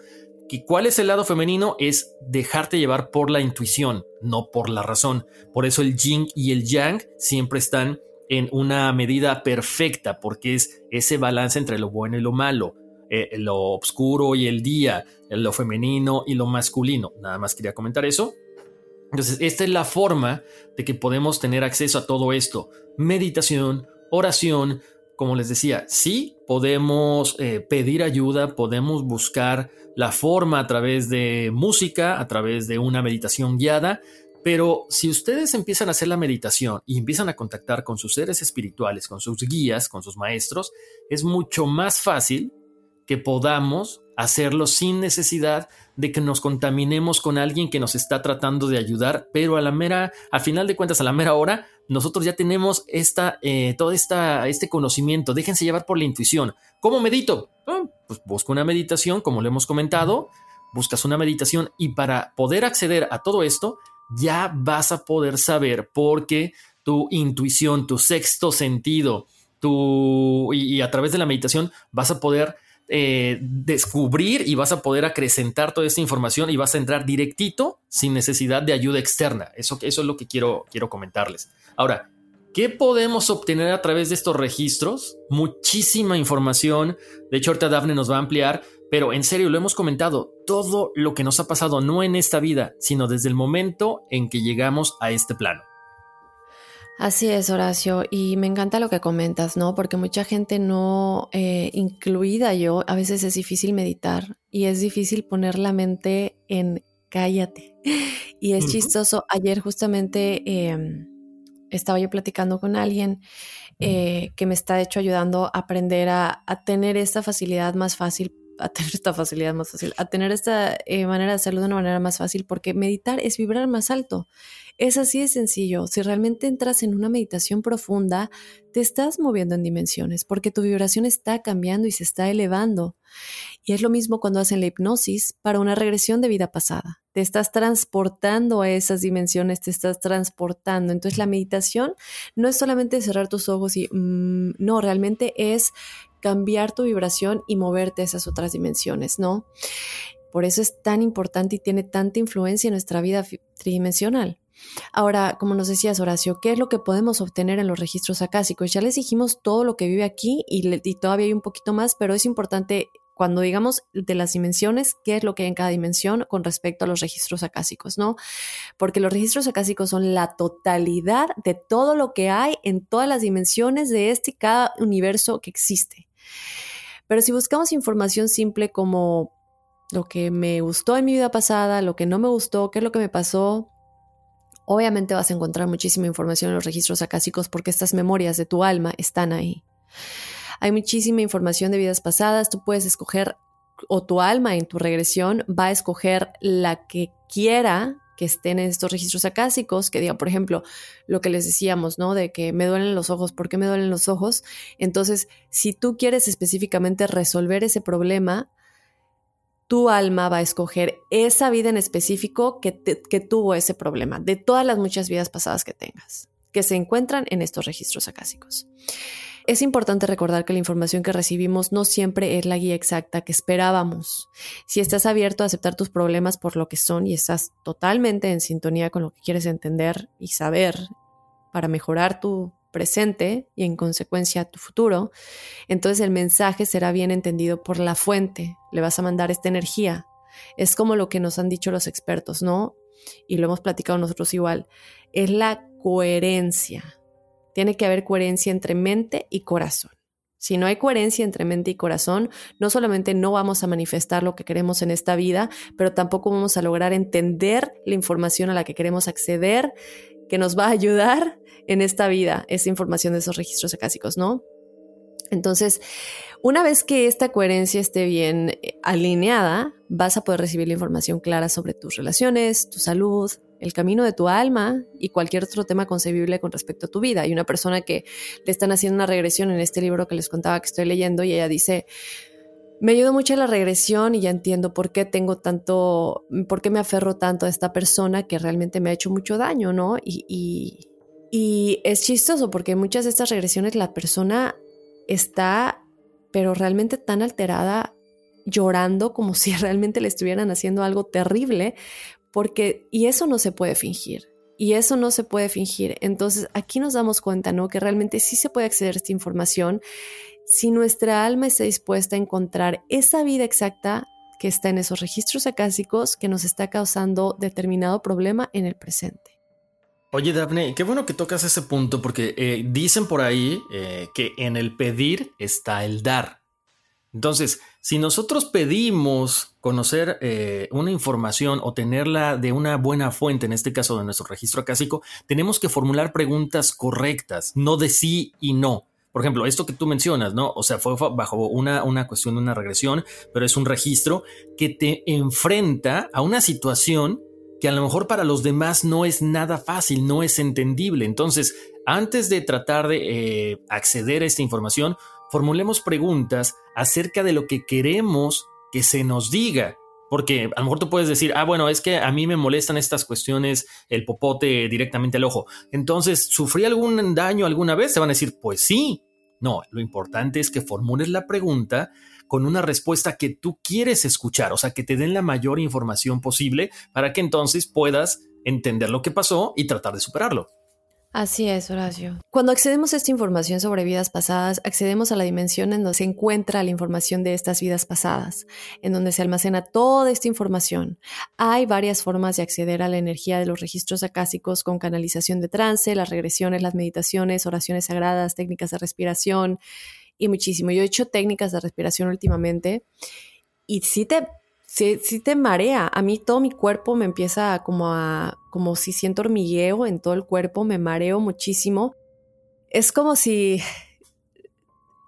¿Y cuál es el lado femenino? Es dejarte llevar por la intuición, no por la razón. Por eso el yin y el yang siempre están en una medida perfecta, porque es ese balance entre lo bueno y lo malo eh, lo oscuro y el día, lo femenino y lo masculino. Nada más quería comentar eso. Entonces, esta es la forma de que podemos tener acceso a todo esto. Meditación, oración, como les decía, sí podemos eh, pedir ayuda, podemos buscar la forma a través de música, a través de una meditación guiada, pero si ustedes empiezan a hacer la meditación y empiezan a contactar con sus seres espirituales, con sus guías, con sus maestros, es mucho más fácil que podamos hacerlo sin necesidad de que nos contaminemos con alguien que nos está tratando de ayudar, pero a la mera, al final de cuentas, a la mera hora, nosotros ya tenemos esta, eh, todo esta, este conocimiento. Déjense llevar por la intuición. ¿Cómo medito? Ah, pues busca una meditación, como lo hemos comentado, buscas una meditación y para poder acceder a todo esto, ya vas a poder saber porque tu intuición, tu sexto sentido, tu, y a través de la meditación vas a poder eh, descubrir y vas a poder acrecentar toda esta información y vas a entrar directito sin necesidad de ayuda externa. Eso, es lo que quiero, quiero comentarles. Ahora, ¿qué podemos obtener a través de estos registros? Muchísima información. De hecho, ahorita Dafne nos va a ampliar, pero en serio, lo hemos comentado, todo lo que nos ha pasado, no en esta vida, sino desde el momento en que llegamos a este plano. Así es, Horacio, y me encanta lo que comentas, ¿no? Porque mucha gente no, eh, incluida yo, a veces es difícil meditar y es difícil poner la mente en cállate. Y es chistoso, ayer justamente em, estaba yo platicando con alguien eh, que me está, de hecho, ayudando a aprender a, a, tener esta facilidad más fácil a tener esta facilidad más fácil, a tener esta eh, manera de hacerlo de una manera más fácil, porque meditar es vibrar más alto. Es así de sencillo. Si realmente entras en una meditación profunda, te estás moviendo en dimensiones porque tu vibración está cambiando y se está elevando. Y es lo mismo cuando hacen la hipnosis para una regresión de vida pasada. Te estás transportando a esas dimensiones, te estás transportando. Entonces la meditación no es solamente cerrar tus ojos y mm, no, realmente es cambiar tu vibración y moverte a esas otras dimensiones, ¿no? Por eso es tan importante y tiene tanta influencia en nuestra vida tridimensional. Ahora, como nos decías, Horacio, ¿qué es lo que podemos obtener en los registros acásicos? Ya les dijimos todo lo que vive aquí y, todavía hay un poquito más, pero es importante cuando digamos de las dimensiones, qué es lo que hay en cada dimensión con respecto a los registros acásicos, ¿no? Porque los registros acásicos son la totalidad de todo lo que hay en todas las dimensiones de este cada universo que existe. Pero si buscamos información simple como lo que me gustó en mi vida pasada, lo que no me gustó, qué es lo que me pasó, Obviamente vas a encontrar muchísima información en los registros acásicos porque estas memorias de tu alma están ahí. Hay muchísima información de vidas pasadas, tú puedes escoger o tu alma en tu regresión va a escoger la que quiera que estén en estos registros acásicos, que diga, por ejemplo, lo que les decíamos, ¿no? De que me duelen los ojos, ¿por qué me duelen los ojos? Entonces, si tú quieres específicamente resolver ese problema, tu alma va a escoger esa vida en específico que, que tuvo ese problema, de todas las muchas vidas pasadas que tengas, que se encuentran en estos registros acásicos. Es importante recordar que la información que recibimos no siempre es la guía exacta que esperábamos. Si estás abierto a aceptar tus problemas por lo que son y estás totalmente en sintonía con lo que quieres entender y saber para mejorar tu presente y en consecuencia tu futuro, entonces el mensaje será bien entendido por la fuente. Le vas a mandar esta energía. Es como lo que nos han dicho los expertos, ¿no? Y lo hemos platicado nosotros igual. Es la coherencia. Tiene que haber coherencia entre mente y corazón. Si no hay coherencia entre mente y corazón, no solamente no vamos a manifestar lo que queremos en esta vida, pero tampoco vamos a lograr entender la información a la que queremos acceder, que nos va a ayudar en esta vida, esa información de esos registros acásicos, ¿no? Entonces, una vez que esta coherencia esté bien eh, alineada, vas a poder recibir la información clara sobre tus relaciones, tu salud, el camino de tu alma y cualquier otro tema concebible con respecto a tu vida. Hay una persona que le están haciendo una regresión en este libro que les contaba que estoy leyendo y ella dice, me ayudó mucho la regresión y ya entiendo por qué tengo tanto, por qué me aferro tanto a esta persona que realmente me ha hecho mucho daño, ¿no? Y, y, es chistoso porque muchas de estas regresiones la persona está, pero realmente tan alterada, llorando como si realmente le estuvieran haciendo algo terrible, porque, y eso no se puede fingir. Y eso no se puede fingir. Entonces aquí nos damos cuenta, ¿no? Que realmente sí se puede acceder a esta información si nuestra alma está dispuesta a encontrar esa vida exacta que está en esos registros acásicos que nos está causando determinado problema en el presente. Oye, Daphne, qué bueno que tocas ese punto porque eh, dicen por ahí eh, que en el pedir está el dar. Entonces, si nosotros pedimos conocer eh, una información o tenerla de una buena fuente, en este caso de nuestro registro acásico, tenemos que formular preguntas correctas, no de sí y no. Por ejemplo, esto que tú mencionas, ¿no? O sea, fue bajo una, una cuestión de una regresión, pero es un registro que te enfrenta a una situación que a lo mejor para los demás no es nada fácil, no es entendible. Entonces, antes de tratar de eh, acceder a esta información, formulemos preguntas acerca de lo que queremos que se nos diga. Porque a lo mejor tú puedes decir, ah, bueno, es que a mí me molestan estas cuestiones, el popote directamente al ojo. Entonces, ¿sufrí algún daño alguna vez? Se van a decir, pues sí. No, lo importante es que formules la pregunta con una respuesta que tú quieres escuchar, o sea, que te den la mayor información posible para que entonces puedas entender lo que pasó y tratar de superarlo. Así es, Horacio. Cuando accedemos a esta información sobre vidas pasadas, accedemos a la dimensión en donde se encuentra la información de estas vidas pasadas, en donde se almacena toda esta información. Hay varias formas de acceder a la energía de los registros acásicos con canalización de trance, las regresiones, las meditaciones, oraciones sagradas, técnicas de respiración y muchísimo. Yo he hecho técnicas de respiración últimamente y sí te sí, te marea. A mí todo mi cuerpo me empieza como a, como si siento hormigueo en todo el cuerpo, me mareo muchísimo. Es como si,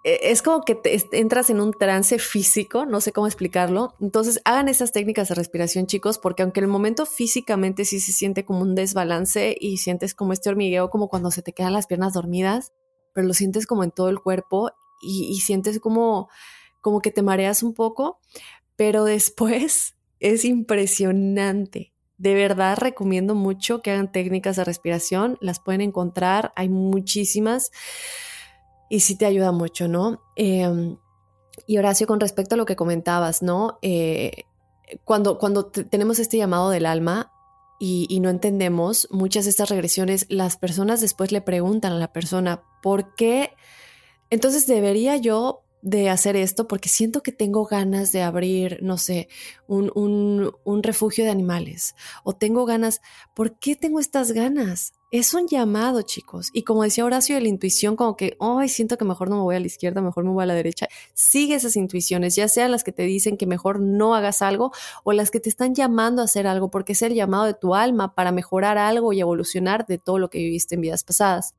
e, es como que te entras en un trance físico, no sé cómo explicarlo. Entonces hagan esas técnicas de respiración, chicos, porque aunque en el momento físicamente sí se siente como un desbalance y sientes como este hormigueo, como cuando se te quedan las piernas dormidas, pero lo sientes como en todo el cuerpo y, y sientes como, como que te mareas un poco, pero después es impresionante. De verdad recomiendo mucho que hagan técnicas de respiración, las pueden encontrar, hay muchísimas y sí te ayuda mucho, ¿no? Em, y Horacio, con respecto a lo que comentabas, ¿no? Eh, cuando, cuando tenemos este llamado del alma y, y, no entendemos muchas de estas regresiones, las personas después le preguntan a la persona, ¿por qué? Entonces debería yo de hacer esto porque siento que tengo ganas de abrir, no sé, un, un, un, refugio de animales o tengo ganas, ¿por qué tengo estas ganas? Es un llamado, chicos. Y como decía Horacio de la intuición, como que, ay, siento que mejor no me voy a la izquierda, mejor me voy a la derecha. Sigue esas intuiciones, ya sean las que te dicen que mejor no hagas algo o las que te están llamando a hacer algo, porque es el llamado de tu alma para mejorar algo y evolucionar de todo lo que viviste en vidas pasadas.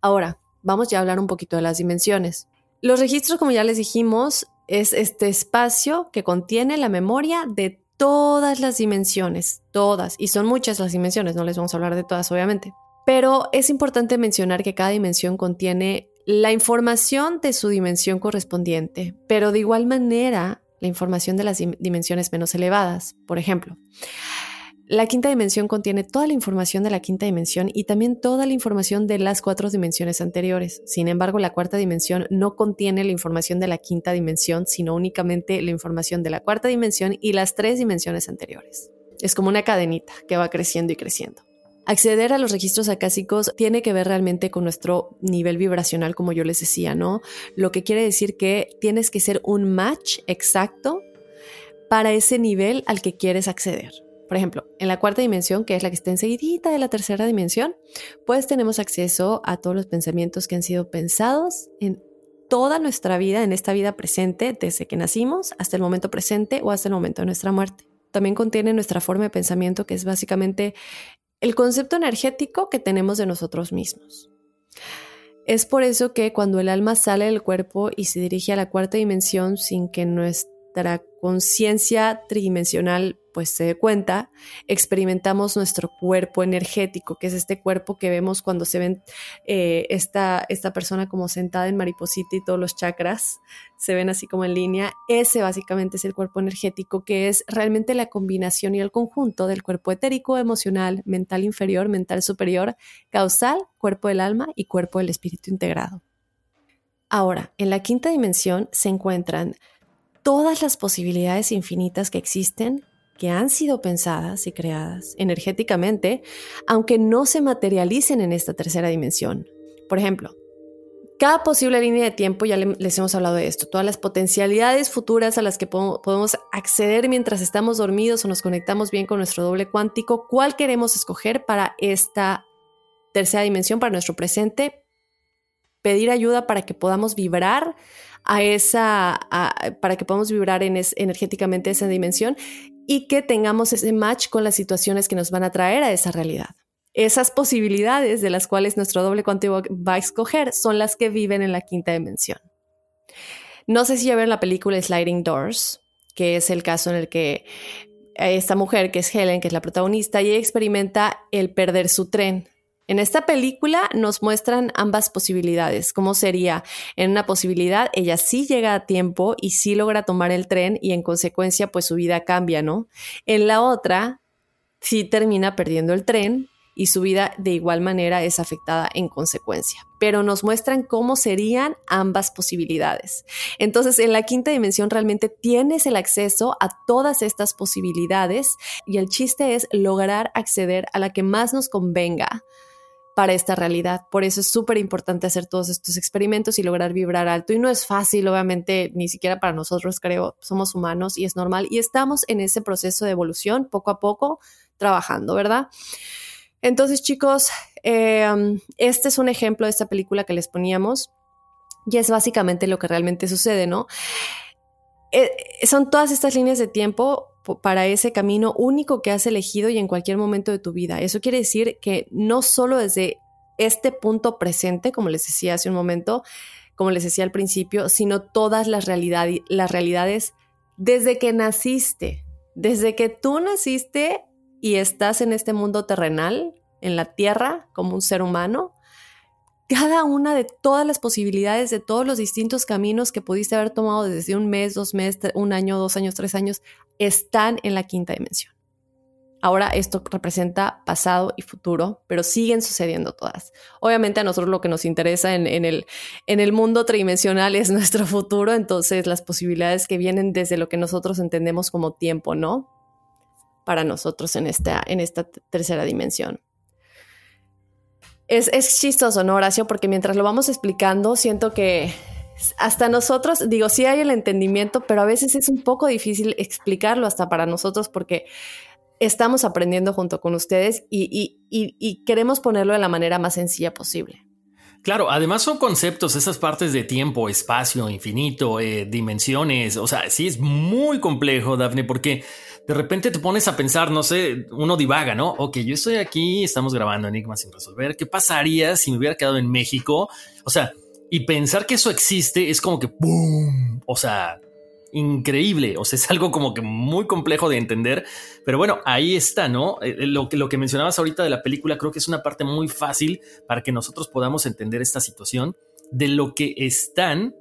Ahora, vamos ya a hablar un poquito de las dimensiones. Los registros, como ya les dijimos, es este espacio que contiene la memoria de todas las dimensiones, todas, y son muchas las dimensiones, no les vamos a hablar de todas, obviamente. Pero es importante mencionar que cada dimensión contiene la información de su dimensión correspondiente, pero de igual manera la información de las dimensiones menos elevadas. Por ejemplo, la quinta dimensión contiene toda la información de la quinta dimensión y también toda la información de las cuatro dimensiones anteriores. Sin embargo, la cuarta dimensión no contiene la información de la quinta dimensión, sino únicamente la información de la cuarta dimensión y las tres dimensiones anteriores. Es como una cadenita que va creciendo y creciendo. Acceder a los registros acásicos tiene que ver realmente con nuestro nivel vibracional, como yo les decía, ¿no? Lo que quiere decir que tienes que ser un match exacto para ese nivel al que quieres acceder. Por ejemplo, en la cuarta dimensión, que es la que está enseguidita de la tercera dimensión, pues tenemos acceso a todos los pensamientos que han sido pensados en toda nuestra vida, en esta vida presente, desde que nacimos hasta el momento presente o hasta el momento de nuestra muerte. También contiene nuestra forma de pensamiento, que es básicamente el concepto energético que tenemos de nosotros mismos. Es por eso que cuando el alma sale del cuerpo y se dirige a la cuarta dimensión sin que nuestra conciencia tridimensional pues se dé cuenta, experimentamos nuestro cuerpo energético, que es este cuerpo que vemos cuando se ven eh, esta, esta persona como sentada en mariposita y todos los chakras se ven así como en línea. Ese básicamente es el cuerpo energético, que es realmente la combinación y el conjunto del cuerpo etérico, emocional, mental inferior, mental superior, causal, cuerpo del alma y cuerpo del espíritu integrado. Ahora, en la quinta dimensión se encuentran todas las posibilidades infinitas que existen, que han sido pensadas y creadas energéticamente, aunque no se materialicen en esta tercera dimensión. Por ejemplo, cada posible línea de tiempo, ya les hemos hablado de esto, todas las potencialidades futuras a las que podemos acceder mientras estamos dormidos o nos conectamos bien con nuestro doble cuántico, ¿cuál queremos escoger para esta tercera dimensión, para nuestro presente? Pedir ayuda para que podamos vibrar a esa, para que podamos vibrar en energéticamente esa dimensión y que tengamos ese match con las situaciones que nos van a traer a esa realidad. Esas posibilidades de las cuales nuestro doble cuántico va a escoger son las que viven en la quinta dimensión. No sé si ya ven la película Sliding Doors, que es el caso en el que esta mujer, que es Helen, que es la protagonista, y experimenta el perder su tren en esta película nos muestran ambas posibilidades. ¿Cómo sería? En una posibilidad, ella sí llega a tiempo y sí logra tomar el tren y en consecuencia, pues su vida cambia, ¿no? En la otra, sí termina perdiendo el tren y su vida de igual manera es afectada en consecuencia. Pero nos muestran cómo serían ambas posibilidades. Entonces, en la quinta dimensión realmente tienes el acceso a todas estas posibilidades y el chiste es lograr acceder a la que más nos convenga para esta realidad. Por eso es súper importante hacer todos estos experimentos y lograr vibrar alto. Y no es fácil, obviamente, ni siquiera para nosotros, creo, somos humanos y es normal. Y estamos en ese proceso de evolución, poco a poco, trabajando, ¿verdad? Entonces, chicos, em, este es un ejemplo de esta película que les poníamos y es básicamente lo que realmente sucede, ¿no? Eh, son todas estas líneas de tiempo para ese camino único que has elegido y en cualquier momento de tu vida. Eso quiere decir que no solo desde este punto presente, como les decía hace un momento, como les decía al principio, sino todas las, las realidades desde que naciste, desde que tú naciste y estás en este mundo terrenal, en la tierra, como un ser humano, cada una de todas las posibilidades, de todos los distintos caminos que pudiste haber tomado desde un mes, dos meses, un año, dos años, tres años, están en la quinta dimensión. Ahora esto representa pasado y futuro, pero siguen sucediendo todas. Obviamente a nosotros lo que nos interesa en, el, en el mundo tridimensional es nuestro futuro, entonces las posibilidades que vienen desde lo que nosotros entendemos como tiempo, ¿no? Para nosotros en esta, en esta tercera dimensión. Es, es chistoso, ¿no, Horacio? Porque mientras lo vamos explicando, siento que hasta nosotros, digo, sí hay el entendimiento, pero a veces es un poco difícil explicarlo hasta para nosotros porque estamos aprendiendo junto con ustedes y, queremos ponerlo de la manera más sencilla posible. Claro, además son conceptos, esas partes de tiempo, espacio, infinito, eh, dimensiones, o sea, sí es muy complejo, Daphne, porque de repente te pones a pensar, no sé, uno divaga, ¿no? Ok, yo estoy aquí, estamos grabando Enigmas sin resolver, ¿qué pasaría si me hubiera quedado en México? O sea, y pensar que eso existe es como que ¡boom! O sea, increíble. O sea, es algo como que muy complejo de entender. Pero bueno, ahí está, ¿no? Eh, eh, lo que, lo que mencionabas ahorita de la película creo que es una parte muy fácil para que nosotros podamos entender esta situación de lo que están.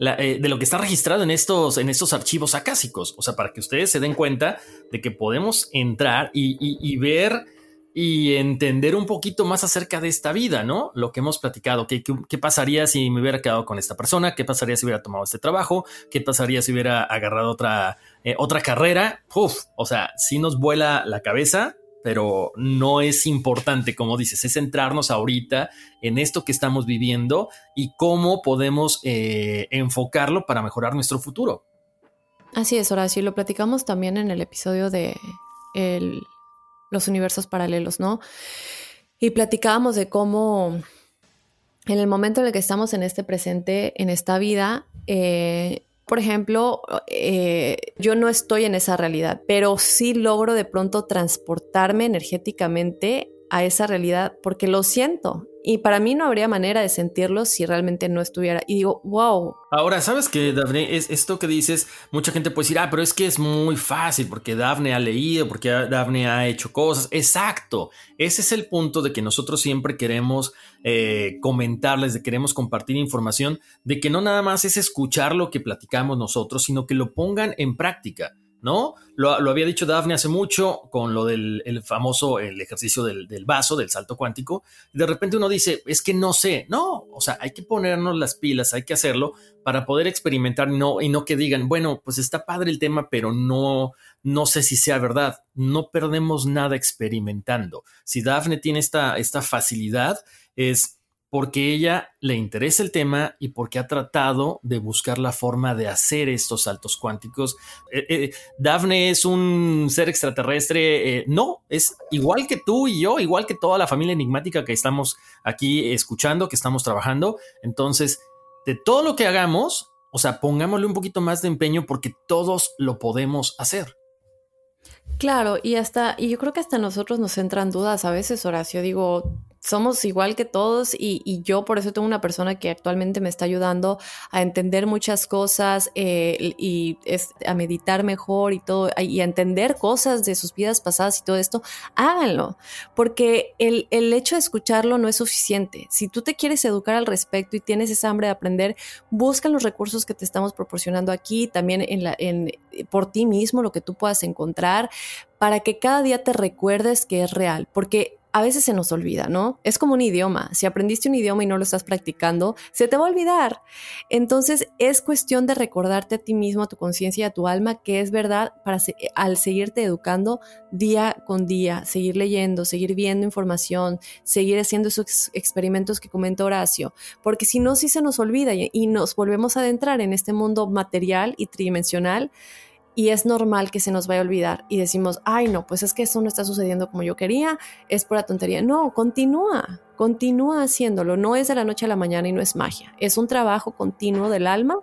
Eh, de lo que está registrado en estos, en estos archivos acásicos. O sea, para que ustedes se den cuenta de que podemos entrar y ver y entender un poquito más acerca de esta vida, ¿no? Lo que hemos platicado, ¿qué, qué, pasaría si me hubiera quedado con esta persona? ¿Qué pasaría si hubiera tomado este trabajo? ¿Qué pasaría si hubiera agarrado otra, eh, otra carrera? Uf, o sea, si nos vuela la cabeza pero no es importante, como dices, es centrarnos ahorita en esto que estamos viviendo y cómo podemos eh, enfocarlo para mejorar nuestro futuro. Así es, Horacio, y lo platicamos también en el episodio de los universos paralelos, ¿no? Y platicábamos de cómo en el momento en el que estamos en este presente, en esta vida, eh, por ejemplo, eh, yo no estoy en esa realidad, pero sí logro de pronto transportarme energéticamente a esa realidad porque lo siento. Y para mí no habría manera de sentirlo si realmente no estuviera. Y digo, wow. Ahora, ¿sabes qué, Daphne? Es esto que dices, mucha gente puede decir, ah, pero es que es muy fácil porque Daphne ha leído, porque Daphne ha hecho cosas. Exacto. Ese es el punto de que nosotros siempre queremos eh, comentarles, de queremos compartir información, de que no nada más es escuchar lo que platicamos nosotros, sino que lo pongan en práctica. ¿No? Lo, había dicho Daphne hace mucho con lo del famoso el ejercicio del, vaso, del salto cuántico. De repente uno dice, es que no sé, no, o sea, hay que ponernos las pilas, hay que hacerlo para poder experimentar no, y no que digan, bueno, pues está padre el tema, pero no, no sé si sea verdad. No perdemos nada experimentando. Si Daphne tiene esta, esta facilidad, es porque ella le interesa el tema y porque ha tratado de buscar la forma de hacer estos saltos cuánticos. Eh, eh, Daphne es un ser extraterrestre, eh, no, es igual que tú y yo, igual que toda la familia enigmática que estamos aquí escuchando, que estamos trabajando. Entonces, de todo lo que hagamos, o sea, pongámosle un poquito más de empeño porque todos lo podemos hacer. Claro, y hasta, y yo creo que hasta nosotros nos entran dudas a veces, Horacio. Digo, somos igual que todos y, yo por eso tengo una persona que actualmente me está ayudando a entender muchas cosas eh, y a meditar mejor y todo y a entender cosas de sus vidas pasadas y todo esto, háganlo, porque el, hecho de escucharlo no es suficiente. Si tú te quieres educar al respecto y tienes esa hambre de aprender, busca los recursos que te estamos proporcionando aquí, también en la, en, por ti mismo, lo que tú puedas encontrar, para que cada día te recuerdes que es real, porque a veces se nos olvida, ¿no? Es como un idioma. Si aprendiste un idioma y no lo estás practicando, se te va a olvidar. Entonces es cuestión de recordarte a ti mismo, a tu conciencia y a tu alma que es verdad para al seguirte educando día con día, seguir leyendo, seguir viendo información, seguir haciendo esos experimentos que comenta Horacio, porque si no, sí se nos olvida y nos volvemos a adentrar en este mundo material y tridimensional y es normal que se nos vaya a olvidar y decimos, ay no, pues es que eso no está sucediendo como yo quería, es pura tontería. No, continúa, continúa haciéndolo, no es de la noche a la mañana y no es magia, es un trabajo continuo del alma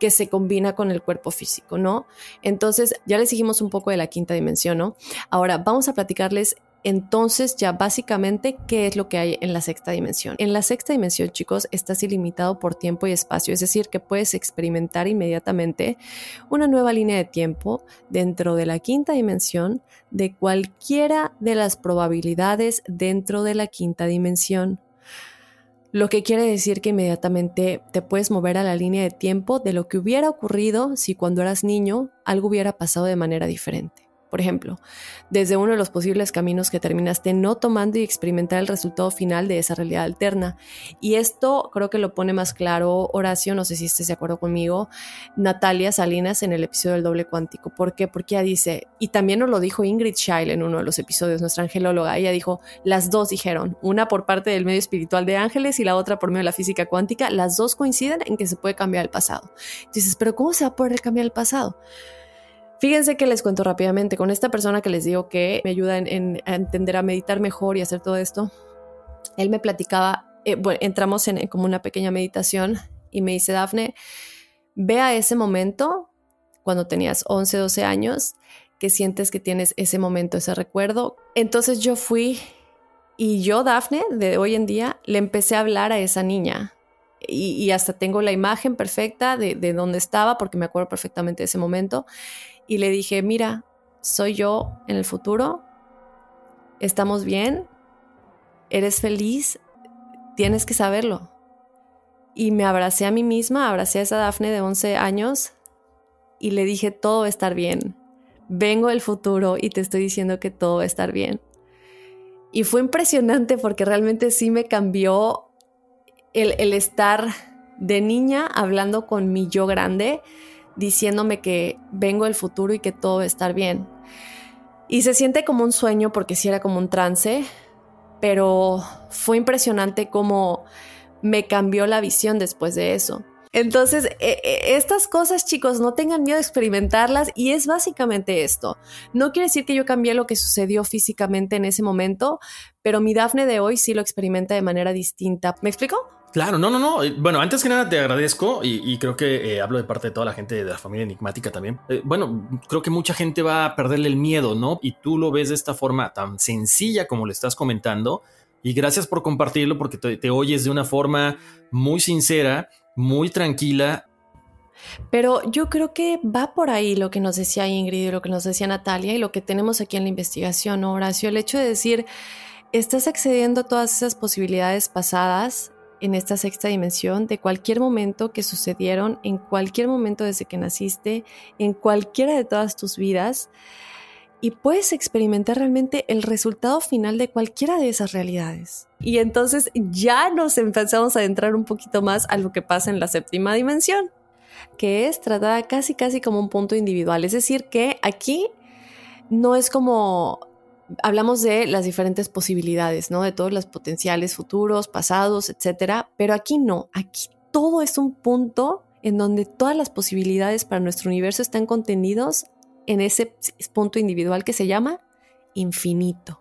que se combina con el cuerpo físico, ¿no? Entonces, ya les dijimos un poco de la quinta dimensión, ¿no? Ahora vamos a platicarles entonces ya básicamente, ¿qué es lo que hay en la sexta dimensión? En la sexta dimensión, chicos, estás ilimitado por tiempo y espacio, es decir, que puedes experimentar inmediatamente una nueva línea de tiempo dentro de la quinta dimensión de cualquiera de las probabilidades dentro de la quinta dimensión. Lo que quiere decir que inmediatamente te puedes mover a la línea de tiempo de lo que hubiera ocurrido si cuando eras niño algo hubiera pasado de manera diferente. Por ejemplo, desde uno de los posibles caminos que terminaste no tomando y experimentar el resultado final de esa realidad alterna. Y esto creo que lo pone más claro Horacio, no sé si estés de acuerdo conmigo, Natalia Salinas en el episodio del doble cuántico. ¿Por qué? Porque ella dice, y también nos lo dijo Ingrid Scheil en uno de los episodios, nuestra angelóloga, ella dijo, las dos dijeron, una por parte del medio espiritual de ángeles y la otra por medio de la física cuántica, las dos coinciden en que se puede cambiar el pasado. Dices, pero ¿cómo se va a poder cambiar el pasado? Fíjense que les cuento rápidamente con esta persona que les digo que me ayuda en, a entender, a meditar mejor y hacer todo esto. Él me platicaba, eh, bueno, entramos en, como una pequeña meditación y me dice, Dafne, ve a ese momento cuando tenías 11, 12 años, que sientes que tienes ese momento, ese recuerdo. Entonces yo fui y yo, Dafne, de hoy en día, le empecé a hablar a esa niña. Y, hasta tengo la imagen perfecta de, de dónde estaba, porque me acuerdo perfectamente de ese momento y le dije, mira, soy yo en el futuro, estamos bien, eres feliz, tienes que saberlo. Y me abracé a mí misma, abracé a esa Dafne de 11 años y le dije, todo va a estar bien. Vengo del futuro y te estoy diciendo que todo va a estar bien. Y fue impresionante porque realmente sí me cambió el, el estar de niña hablando con mi yo grande diciéndome que vengo del futuro y que todo va a estar bien. Y se siente como un sueño porque sí era como un trance, pero fue impresionante cómo me cambió la visión después de eso. Entonces, e, e, estas cosas, chicos, no tengan miedo de experimentarlas y es básicamente esto. No quiere decir que yo cambié lo que sucedió físicamente en ese momento, pero mi Dafne de hoy sí lo experimenta de manera distinta. ¿Me explico? Claro, no, no, no. Eh, bueno, antes que nada te agradezco y, creo que eh, hablo de parte de toda la gente de la familia enigmática también. Eh, bueno, creo que mucha gente va a perderle el miedo, ¿no? Y tú lo ves de esta forma tan sencilla como le estás comentando. Y gracias por compartirlo porque te oyes de una forma muy sincera muy tranquila. Pero yo creo que va por ahí lo que nos decía Ingrid y lo que nos decía Natalia y lo que tenemos aquí en la investigación, Horacio. El hecho de decir, estás accediendo a todas esas posibilidades pasadas en esta sexta dimensión de cualquier momento que sucedieron, en cualquier momento desde que naciste, en cualquiera de todas tus vidas y puedes experimentar realmente el resultado final de cualquiera de esas realidades. Y entonces ya nos empezamos a adentrar un poquito más a lo que pasa en la séptima dimensión, que es tratada casi casi como un punto individual. Es decir, que aquí no es como hablamos de las diferentes posibilidades, ¿no? De todos los potenciales futuros, pasados, etcétera, pero aquí no, aquí todo es un punto en donde todas las posibilidades para nuestro universo están contenidos en ese punto individual que se llama infinito.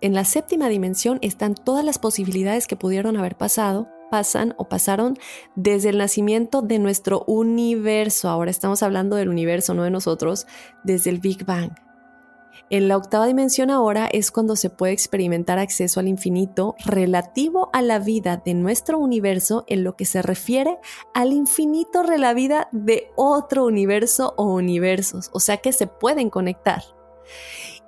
En la séptima dimensión están todas las posibilidades que pudieron haber pasado, pasan o pasaron desde el nacimiento de nuestro universo. Ahora estamos hablando del universo, no de nosotros, desde el Big Bang. En la octava dimensión ahora es cuando se puede experimentar acceso al infinito relativo a la vida de nuestro universo en lo que se refiere al infinito de la vida de otro universo o universos, o sea que se pueden conectar.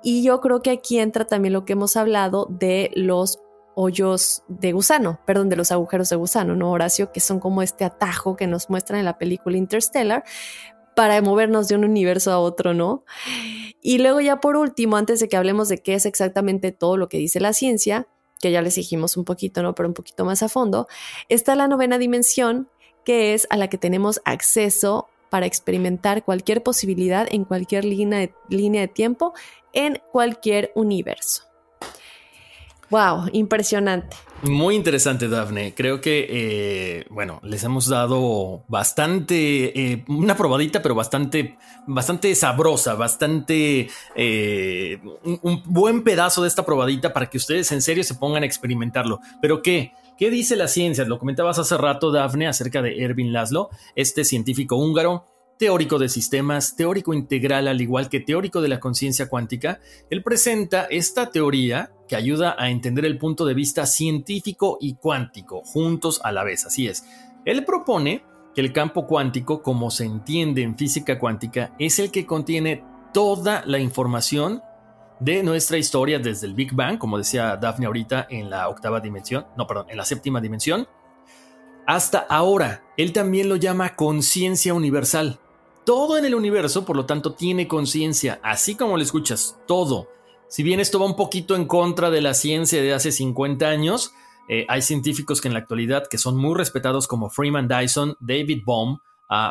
Y yo creo que aquí entra también lo que hemos hablado de los hoyos de gusano, perdón, de los agujeros de gusano, ¿no, Horacio? Que son como este atajo que nos muestran en la película Interstellar, para movernos de un universo a otro, ¿no? Y luego ya por último, antes de que hablemos de qué es exactamente todo lo que dice la ciencia, que ya les dijimos un poquito, ¿no? Pero un poquito más a fondo, está la novena dimensión, que es a la que tenemos acceso para experimentar cualquier posibilidad en cualquier línea de, línea de tiempo, en cualquier universo. Wow, impresionante. Muy interesante, Dafne. Creo que, eh, bueno, les hemos dado bastante, eh, una probadita, pero bastante, bastante sabrosa, bastante, eh, un, buen pedazo de esta probadita para que ustedes en serio se pongan a experimentarlo. Pero ¿qué? ¿Qué dice la ciencia? Lo comentabas hace rato, Dafne, acerca de Erwin Laszlo, este científico húngaro teórico de sistemas, teórico integral, al igual que teórico de la conciencia cuántica, él presenta esta teoría que ayuda a entender el punto de vista científico y cuántico juntos a la vez. Así es. Él propone que el campo cuántico, como se entiende en física cuántica, es el que contiene toda la información de nuestra historia desde el Big Bang, como decía Daphne ahorita en la octava dimensión, no, perdón, en la séptima dimensión, hasta ahora. Él también lo llama conciencia universal. Todo en el universo, por lo tanto, tiene conciencia, así como lo escuchas, todo. Si bien esto va un poquito en contra de la ciencia de hace 50 años, eh, hay científicos que en la actualidad que son muy respetados como Freeman Dyson, David Bohm,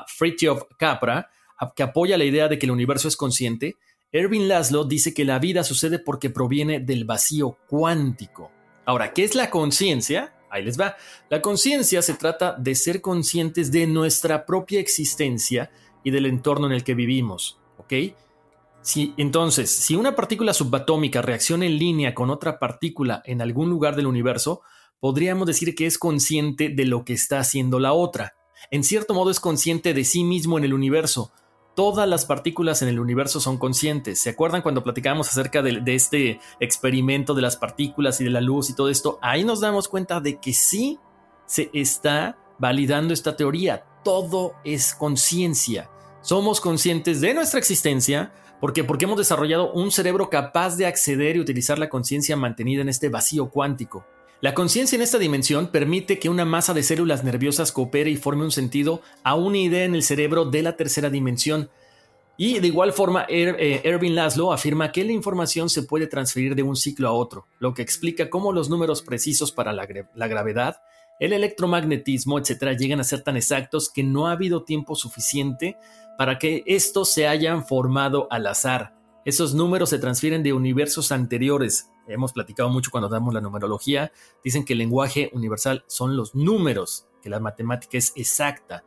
Fritjof Capra, que apoya la idea de que el universo es consciente. Erwin Laszlo dice que la vida sucede porque proviene del vacío cuántico. Ahora, ¿qué es la conciencia? Ahí les va. La conciencia se trata de ser conscientes de nuestra propia existencia y del entorno en el que vivimos, ¿ok? Si, entonces, si una partícula subatómica reacciona en línea con otra partícula en algún lugar del universo, podríamos decir que es consciente de lo que está haciendo la otra. En cierto modo es consciente de sí mismo en el universo. Todas las partículas en el universo son conscientes. ¿Se acuerdan cuando platicábamos acerca de, de este experimento de las partículas y de la luz y todo esto? Ahí nos damos cuenta de que sí se está validando esta teoría todo es conciencia. Somos conscientes de nuestra existencia porque porque hemos desarrollado un cerebro capaz de acceder y utilizar la conciencia mantenida en este vacío cuántico. La conciencia en esta dimensión permite que una masa de células nerviosas coopere y forme un sentido a una idea en el cerebro de la tercera dimensión. Y de igual forma, er, eh, Erwin Laszlo afirma que la información se puede transferir de un ciclo a otro, lo que explica cómo los números precisos para la gravedad el electromagnetismo, etcétera, llegan a ser tan exactos que no ha habido tiempo suficiente para que estos se hayan formado al azar. Esos números se transfieren de universos anteriores. Hemos platicado mucho cuando damos la numerología. Dicen que el lenguaje universal son los números, que la matemática es exacta.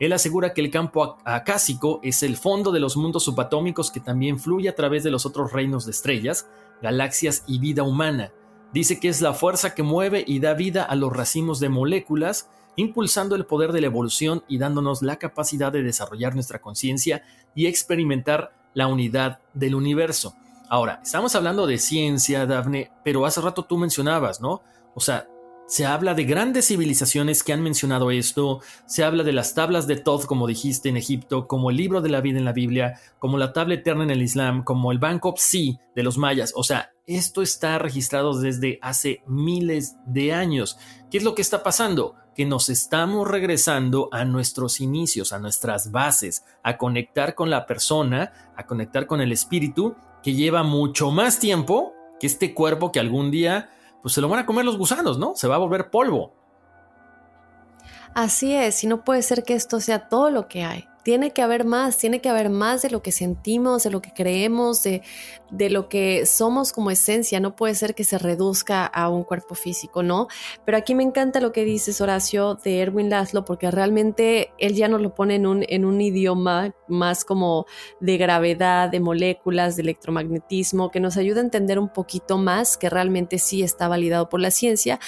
Él asegura que el campo acásico es el fondo de los mundos subatómicos que también fluye a través de los otros reinos de estrellas, galaxias y vida humana. Dice que es la fuerza que mueve y da vida a los racimos de moléculas, impulsando el poder de la evolución y dándonos la capacidad de desarrollar nuestra conciencia y experimentar la unidad del universo. Ahora, estamos hablando de ciencia, Dafne, pero hace rato tú mencionabas, ¿no? O sea, se habla de grandes civilizaciones que han mencionado esto, se habla de las tablas de Thoth, como dijiste, en Egipto, como el libro de la vida en la Biblia, como la tabla eterna en el Islam, como el Bank of Sea de los mayas. O sea, esto está registrado desde hace miles de años. ¿Qué es lo que está pasando? Que nos estamos regresando a nuestros inicios, a nuestras bases, a conectar con la persona, a conectar con el espíritu, que lleva mucho más tiempo que este cuerpo que algún día pues se lo van a comer los gusanos, ¿no? Se va a volver polvo. Así es, y no puede ser que esto sea todo lo que hay tiene que haber más, tiene que haber más de lo que sentimos, de lo que creemos, de, de lo que somos como esencia. No puede ser que se reduzca a un cuerpo físico, ¿no? Pero aquí me encanta lo que dices, Horacio, de Erwin Laszlo, porque realmente él ya nos lo pone en un, en un idioma más como de gravedad, de moléculas, de electromagnetismo, que nos ayuda a entender un poquito más que realmente sí está validado por la ciencia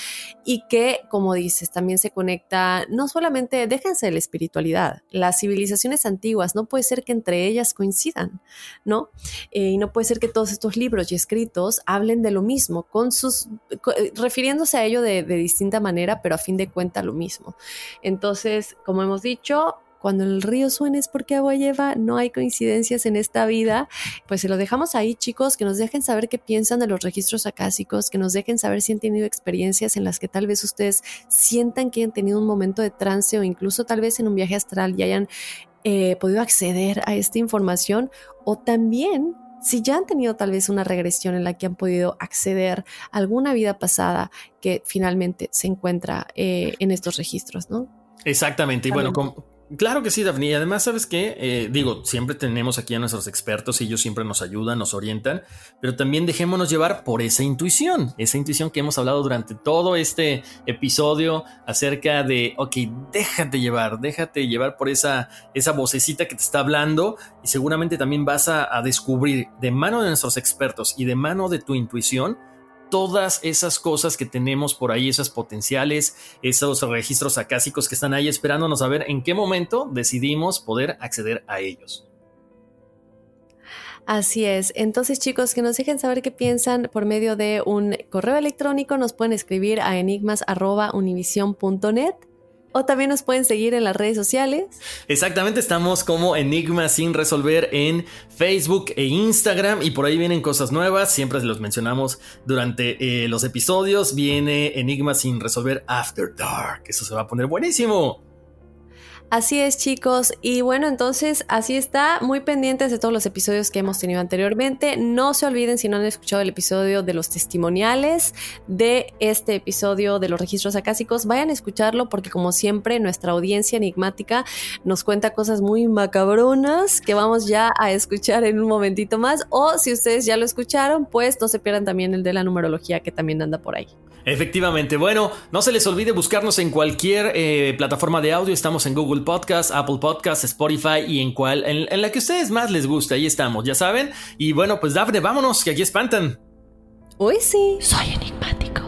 y que, como dices, también se conecta, no solamente, déjense de la espiritualidad, la civilización antiguas, no puede ser que entre ellas coincidan, ¿no? Eh, y no puede ser que todos estos libros y escritos hablen de lo mismo, con sus, eh, refiriéndose a ello de, de distinta manera, pero a fin de cuentas lo mismo. Entonces, como hemos dicho, cuando el río suene es porque agua lleva, no hay coincidencias en esta vida. Pues se lo dejamos ahí, chicos, que nos dejen saber qué piensan de los registros acásicos, que nos dejen saber si han tenido experiencias en las que tal vez ustedes sientan que han tenido un momento de trance o incluso tal vez en un viaje astral y hayan eh, podido acceder a esta información o también si ya han tenido tal vez una regresión en la que han podido acceder a alguna vida pasada que finalmente se encuentra eh, en estos registros, ¿no? Exactamente. Y bueno, como, Claro que sí, Daphne. Y además, ¿sabes qué? Eh, digo, siempre tenemos aquí a nuestros expertos y ellos siempre nos ayudan, nos orientan, pero también dejémonos llevar por esa intuición, esa intuición que hemos hablado durante todo este episodio acerca de, ok, déjate llevar, déjate llevar por esa, esa vocecita que te está hablando y seguramente también vas a descubrir de mano de nuestros expertos y de mano de tu intuición todas esas cosas que tenemos por ahí, esas potenciales, esos registros acásicos que están ahí esperándonos a ver en qué momento decidimos poder acceder a ellos. Así es. Entonces, chicos, que nos dejen saber qué piensan por medio de un correo electrónico. Nos pueden escribir a enigmas.univision.net o también nos pueden seguir en las redes sociales. Exactamente, estamos como Enigma sin resolver en Facebook e Instagram y por ahí vienen cosas nuevas, siempre los mencionamos durante eh, los episodios, viene Enigma sin resolver After Dark, eso se va a poner buenísimo. Así es, chicos. Y bueno, entonces así está. Muy pendientes de todos los episodios que hemos tenido anteriormente. No se olviden si no han escuchado el episodio de los testimoniales de este episodio de los registros acásicos, vayan a escucharlo porque como siempre nuestra audiencia enigmática nos cuenta cosas muy macabronas que vamos ya a escuchar en un momentito más. O si ustedes ya lo escucharon, pues no se pierdan también el de la numerología que también anda por ahí. Efectivamente. Bueno, no se les olvide buscarnos en cualquier eh, plataforma de audio. Estamos en Google Podcast, Apple Podcast, Spotify y en cual, en, la que a ustedes más les guste. Ahí estamos, ya saben. Y bueno, pues Dafne, vámonos, que aquí espantan. Uy, sí. Soy enigmático.